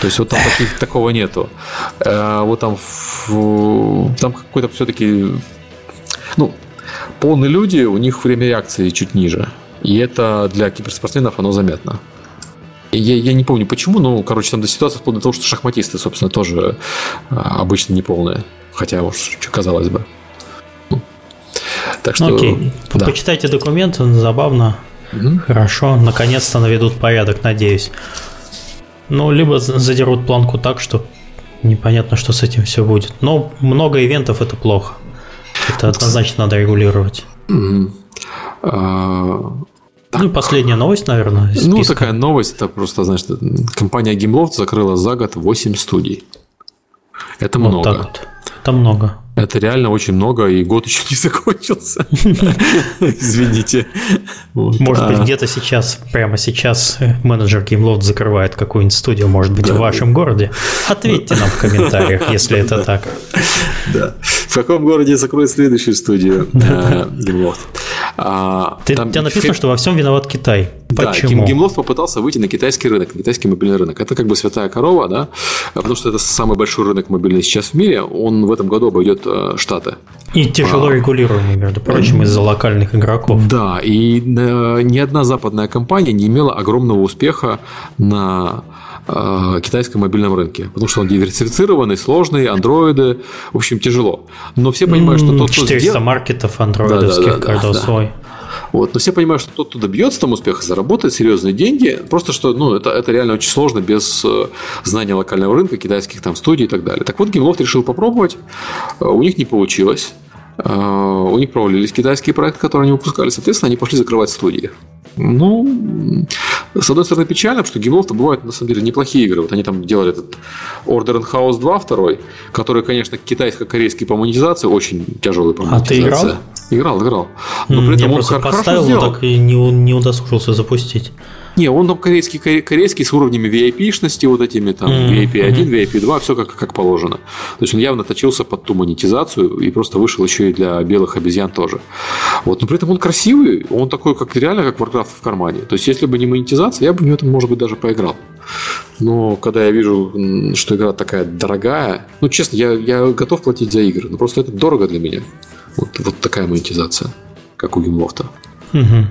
То есть вот там таких, такого нету. А, вот там, там какой-то все-таки, ну, полные люди, у них время реакции чуть ниже. И это для киберспортсменов оно заметно. Я, я не помню почему, но, короче, там до ситуации вплоть до того, что шахматисты, собственно, тоже а, обычно неполные. Хотя уж, казалось бы. Ну, так что, ну, окей. Да. Почитайте документы, забавно. Угу. Хорошо, наконец-то наведут порядок, надеюсь. Ну, либо задерут планку так, что непонятно, что с этим все будет. Но много ивентов это плохо. Это однозначно надо регулировать. А, ну и последняя новость, наверное. Ну, такая новость, это просто, знаешь, компания Gameloft закрыла за год 8 студий. Это вот много. Так вот. Это много. Это реально очень много, и год еще не закончился. Извините. Может быть, где-то сейчас, прямо сейчас, менеджер GameLoft закрывает какую-нибудь студию, может быть, в вашем городе. Ответьте нам в комментариях, если это так. Да. В каком городе закроют следующую студию GameLoft? А, Ты, там, у тебя написано, что во всем виноват Китай. Почему? Да, Гимлофт попытался выйти на китайский рынок, на китайский мобильный рынок. Это как бы святая корова, да, потому что это самый большой рынок мобильный сейчас в мире. Он в этом году обойдет э, Штаты. И тяжело а, регулируемый, между прочим, из-за локальных игроков. Да, и э, ни одна западная компания не имела огромного успеха на китайском мобильном рынке, потому что он диверсифицированный, сложный, андроиды, в общем, тяжело. Но все понимают, что тот, кто 400 сделал... маркетов андроидовских, да, да, да, каждого да, свой. Вот. Но все понимают, что тот, кто добьется там успеха, заработает серьезные деньги. Просто что ну, это, это реально очень сложно без э, знания локального рынка, китайских там студий и так далее. Так вот, Gameloft решил попробовать. Э, у них не получилось. Э, у них провалились китайские проекты, которые они выпускали. Соответственно, они пошли закрывать студии. Ну, с одной стороны, печально, потому что Gameloft бывают, на самом деле, неплохие игры. Вот они там делали этот Order in House 2 второй, который, конечно, китайско-корейский по монетизации, очень тяжелый по монетизации. А ты играл? Играл, играл. Но при этом Я он просто поставил, но так и не, не удосужился запустить. Не, он там корейский, корейский с уровнями VIP-шности, вот этими там mm-hmm. VIP1, VIP2, все как, как положено. То есть он явно точился под ту монетизацию и просто вышел еще и для белых обезьян тоже. Вот, но при этом он красивый, он такой, как реально как Warcraft в кармане. То есть, если бы не монетизация, я бы в него, может быть, даже поиграл. Но когда я вижу, что игра такая дорогая, ну, честно, я, я готов платить за игры, но просто это дорого для меня. Вот, вот такая монетизация, как у Гимлофта. Угу.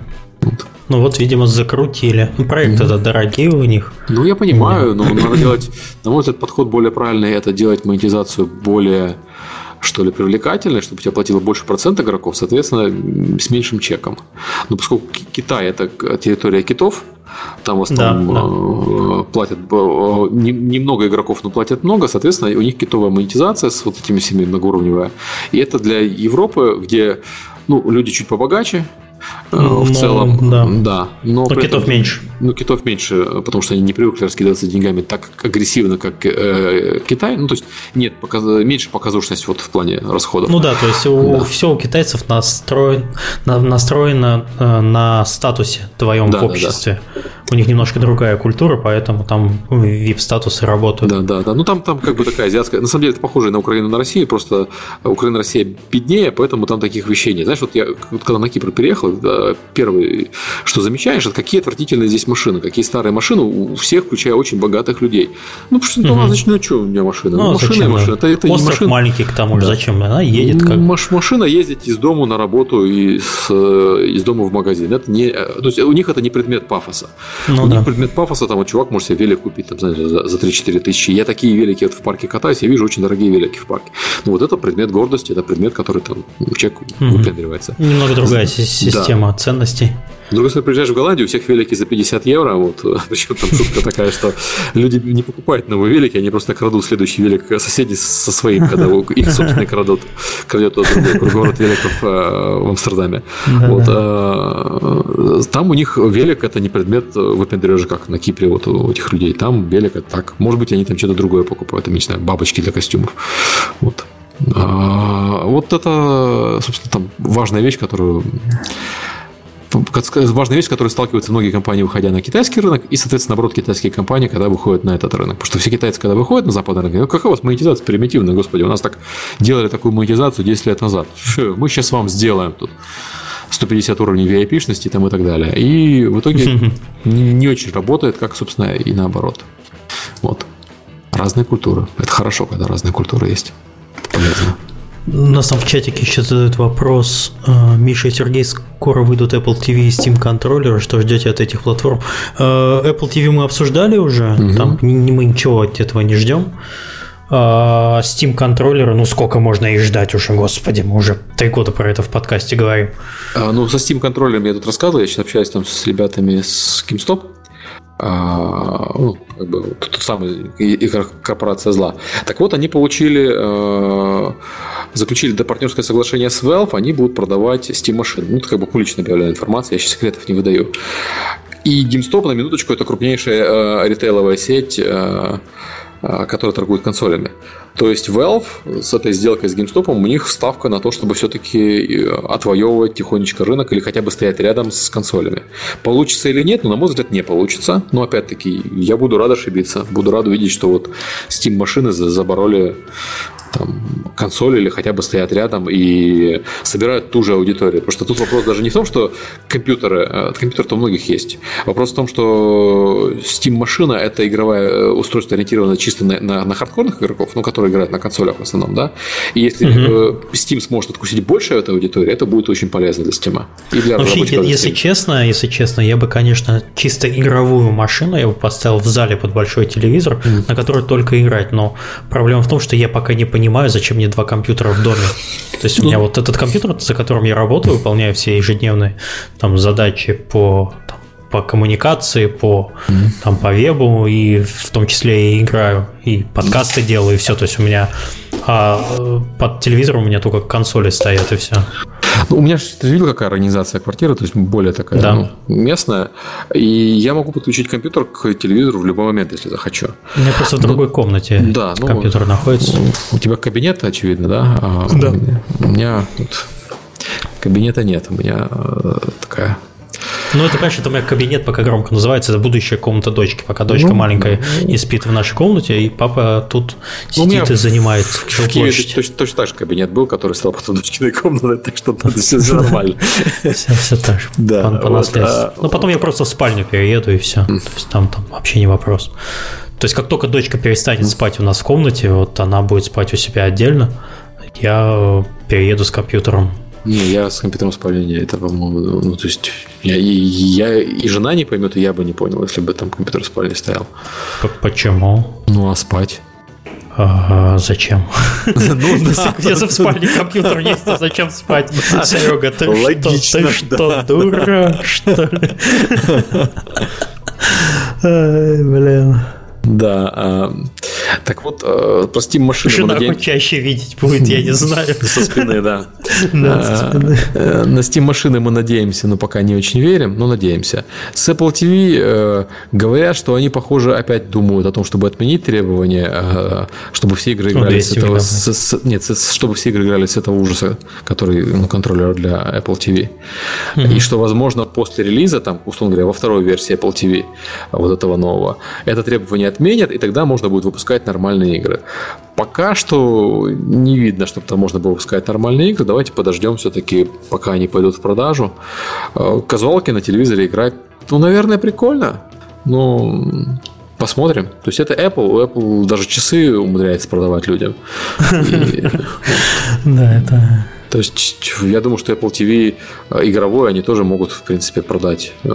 Вот. Ну вот, видимо, закрутили. Ну, проекты это дорогие у них. Ну, я понимаю, но надо делать, на мой взгляд, подход более правильный, это делать монетизацию более что ли, привлекательный, чтобы тебя платило больше процент игроков, соответственно, с меньшим чеком. Но поскольку Китай – это территория китов, там в основном да, да. Э, платят э, немного игроков, но платят много, соответственно, у них китовая монетизация с вот этими всеми многоуровневая. И это для Европы, где ну, люди чуть побогаче, Э, в целом. Да. да но, но китов этом, меньше. Ну, китов меньше, потому что они не привыкли раскидываться деньгами так агрессивно, как э, Китай. Ну, то есть нет показ... меньше показушность вот в плане расходов. Ну да, то есть у, да. все у китайцев настроен, на, настроено э, на статусе твоем да, в обществе. Да, да. У них немножко другая культура, поэтому там VIP-статусы работают. Да, да, да. Ну там, там как бы такая азиатская. На самом деле это похоже на Украину, на Россию, просто Украина, Россия беднее, поэтому там таких вещей нет. Знаешь, вот я вот когда на Кипр переехал, первое, что замечаешь, это какие отвратительные здесь машины, какие старые машины у всех, включая очень богатых людей. Ну, потому что, ну, угу. значит, ну, что у меня машина? Ну, ну машина зачем? машина. Это, это Остров машина. маленький, к тому же, да. зачем? Она едет как... Маш, машина ездить из дома на работу и с, из дома в магазин. Это не, то есть у них это не предмет пафоса. Ну, у да. них предмет пафоса, там вот чувак может себе велик купить там, знаете, за, за 3-4 тысячи. Я такие велики вот в парке катаюсь, я вижу очень дорогие велики в парке. Ну, вот это предмет гордости, это предмет, который там человек угу. выпендривается. Немного другая система да. ценностей другой стороны, приезжаешь в Голландию, у всех велики за 50 евро, вот, причем там шутка такая, что люди не покупают новые велики, они просто крадут следующий велик соседей со своим, когда их собственный крадут, крадет тот другой город великов э, в Амстердаме. вот, э, там у них велик это не предмет выпендрежа, как на Кипре вот у этих людей. Там велик это так. Может быть, они там что-то другое покупают, там, не знаю, бабочки для костюмов. Вот. А, вот это, собственно, там важная вещь, которую важная вещь, с которой сталкиваются многие компании, выходя на китайский рынок, и, соответственно, наоборот, китайские компании, когда выходят на этот рынок. Потому что все китайцы, когда выходят на западный рынок, ну, какая у вас монетизация примитивная, господи, у нас так делали такую монетизацию 10 лет назад. Мы сейчас вам сделаем тут 150 уровней VIP-шности там и так далее. И в итоге не очень работает, как, собственно, и наоборот. Вот. Разные культуры. Это хорошо, когда разные культуры есть. Полезно. Нас там в чатике еще задают вопрос. Э, Миша и Сергей, скоро выйдут Apple TV и Steam контроллеры. Что ждете от этих платформ? Э, Apple TV мы обсуждали уже. Угу. Там мы ничего от этого не ждем. А Steam контроллеры, ну сколько можно их ждать уже, господи, мы уже три года про это в подкасте говорим. А, ну, со Steam контроллером я тут рассказывал, я сейчас общаюсь там с ребятами с GameStop. А, ну, как бы, тот самый корпорация зла. Так вот, они получили, э, заключили до партнерское соглашение с Valve, они будут продавать Steam машины. Ну, это как бы публично объявленная информация, я сейчас секретов не выдаю. И GameStop, на минуточку, это крупнейшая э, ритейловая сеть э, а, которые торгуют консолями. То есть Valve с этой сделкой с GameStop у них ставка на то, чтобы все-таки э, отвоевывать тихонечко рынок или хотя бы стоять рядом с консолями. Получится или нет? Ну, на мой взгляд, не получится. Но опять-таки, я буду рад ошибиться. Буду рад увидеть, что вот Steam машины забороли там, консоль или хотя бы стоят рядом и собирают ту же аудиторию. Потому что тут вопрос даже не в том, что компьютеры, э, компьютер-то у многих есть. Вопрос в том, что Steam-машина – это игровое э, устройство, ориентированное чисто на, на, на хардкорных игроков, ну, которые играют на консолях в основном, да. И если угу. Steam сможет откусить больше этой аудитории, это будет очень полезно для Steam. И для Вообще, если честно, если честно, я бы, конечно, чисто игровую машину я бы поставил в зале под большой телевизор, mm. на который только играть. Но проблема в том, что я пока не понимаю, понимаю, зачем мне два компьютера в доме. То есть у меня вот этот компьютер, за которым я работаю, выполняю все ежедневные там задачи по там, по коммуникации, по, mm-hmm. там, по вебу, и в том числе и играю, и подкасты делаю, и все. То есть у меня а э, под телевизором у меня только консоли стоят, и все. Ну, у меня же, ты видел, какая организация квартиры, то есть более такая да. ну, местная. И я могу подключить компьютер к телевизору в любой момент, если захочу. У меня просто в ну, другой комнате да, ну, компьютер находится. У тебя кабинет, очевидно, да? А да. У меня тут кабинета нет, у меня э, такая ну, это, конечно, это меня кабинет пока громко называется, это будущая комната дочки. Пока дочка ну, маленькая ну, и спит в нашей комнате, и папа тут ну, сидит и занимает в, Киеве точно, точно так же кабинет был, который стал потом дочкиной комнатой, так что это все, нормально. Все, так же, по, а, Ну, потом я просто в спальню перееду, и все. То есть там вообще не вопрос. То есть, как только дочка перестанет спать у нас в комнате, вот она будет спать у себя отдельно, я перееду с компьютером не, я с компьютером спальни не, это, по-моему, ну, то есть, я, и, я и жена не поймет, и я бы не понял, если бы там компьютер в спальне стоял. Почему? Ну, а спать? А, зачем? Ну, Если в спальне компьютер есть, то зачем спать? Серега, ты что, ты что, дура, что ли? Блин. Да. А, так вот, э, про Steam машины Жена надеем... хоть чаще видеть будет, я не знаю. Со спины, да. Да, со а, спины. Э, на Steam машины мы надеемся, но пока не очень верим, но надеемся. С Apple TV э, говорят, что они, похоже, опять думают о том, чтобы отменить требования, чтобы все игры играли с этого... нет, чтобы все игры играли с этого ужаса, который ну, контроллер для Apple TV. И что, возможно, после релиза, там, условно говоря, во второй версии Apple TV, вот этого нового, это требование отменят, и тогда можно будет выпускать нормальные игры. Пока что не видно, чтобы там можно было выпускать нормальные игры. Давайте подождем все-таки, пока они пойдут в продажу. Э, казуалки на телевизоре играть, ну, наверное, прикольно. Но Посмотрим. То есть это Apple. У Apple даже часы умудряется продавать людям. Да, это то есть я думаю, что Apple TV э, игровой они тоже могут, в принципе, продать. Э,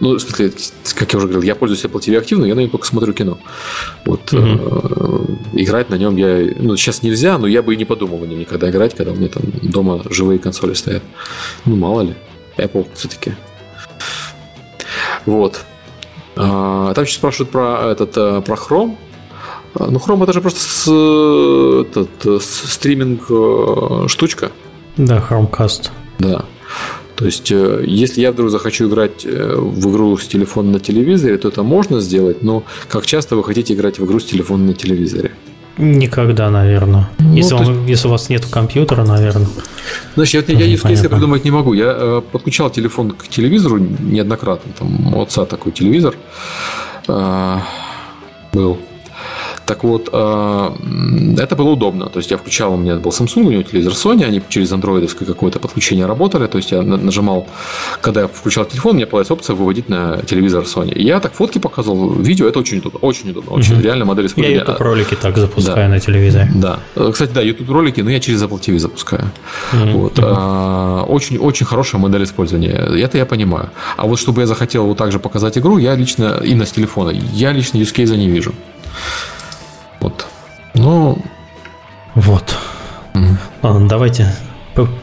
ну, в смысле, как я уже говорил, я пользуюсь Apple TV активно, я на нем только смотрю кино. Вот угу. играть на нем я... Ну, сейчас нельзя, но я бы и не подумал на нем никогда играть, когда у меня там дома живые консоли стоят. Ну, мало ли. Apple все-таки. Вот. А, там сейчас спрашивают про этот про Chrome. Ну, Chrome это же просто с, этот, стриминг штучка. Да, Chromecast. Да. То есть, э, если я вдруг захочу играть э, в игру с телефона на телевизоре, то это можно сделать, но как часто вы хотите играть в игру с телефона на телевизоре? Никогда, наверное. Ну, если, есть... он, если у вас нет компьютера, наверное. Значит, я, я use case придумать не могу. Я э, подключал телефон к телевизору неоднократно. Там у отца такой телевизор э, был. Так вот, а, это было удобно. То есть я включал, у меня был Samsung, у него телевизор Sony, они через андроидовское какое-то подключение работали. То есть я нажимал, когда я включал телефон, у меня появилась опция выводить на телевизор Sony. И я так фотки показывал, видео, это очень удобно. Очень удобно. Очень угу. реально модель использования. Я YouTube ролики так запускаю да. на телевизоре. Да. Кстати, да, YouTube ролики, но я через Apple TV запускаю. Угу. Вот. А, очень, очень хорошая модель использования. Это я понимаю. А вот чтобы я захотел вот так же показать игру, я лично, именно с телефона, я лично case не вижу. Вот. Ну, вот. Угу. Ладно, давайте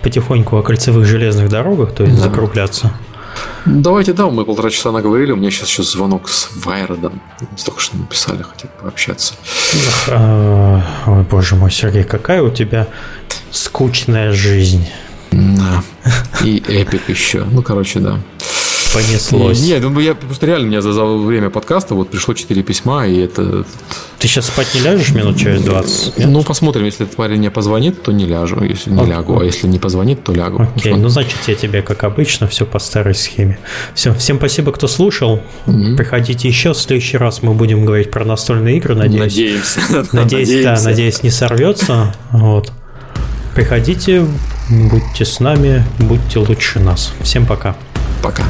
потихоньку о кольцевых железных дорогах, то есть да. закругляться. Давайте, да, мы полтора часа наговорили, у меня сейчас еще звонок с Вайродом. Только что написали, хотят пообщаться. А, ой, боже мой, Сергей, какая у тебя скучная жизнь. Да. И эпик еще. Ну, короче, да понеслось. Нет, ну я просто реально мне за, за время подкаста вот пришло 4 письма, и это... Ты сейчас спать не ляжешь минут через 20? Нет? Ну, посмотрим, если этот парень не позвонит, то не ляжу, если не лягу, а если не позвонит, то лягу. Окей, ну значит я тебе, как обычно, все по старой схеме. Все, всем спасибо, кто слушал. Mm-hmm. Приходите еще, в следующий раз мы будем говорить про настольные игры, надеюсь. Надеемся. Надеюсь, да, надеюсь, не сорвется. Вот. Приходите, будьте с нами, будьте лучше нас. Всем пока. Пока.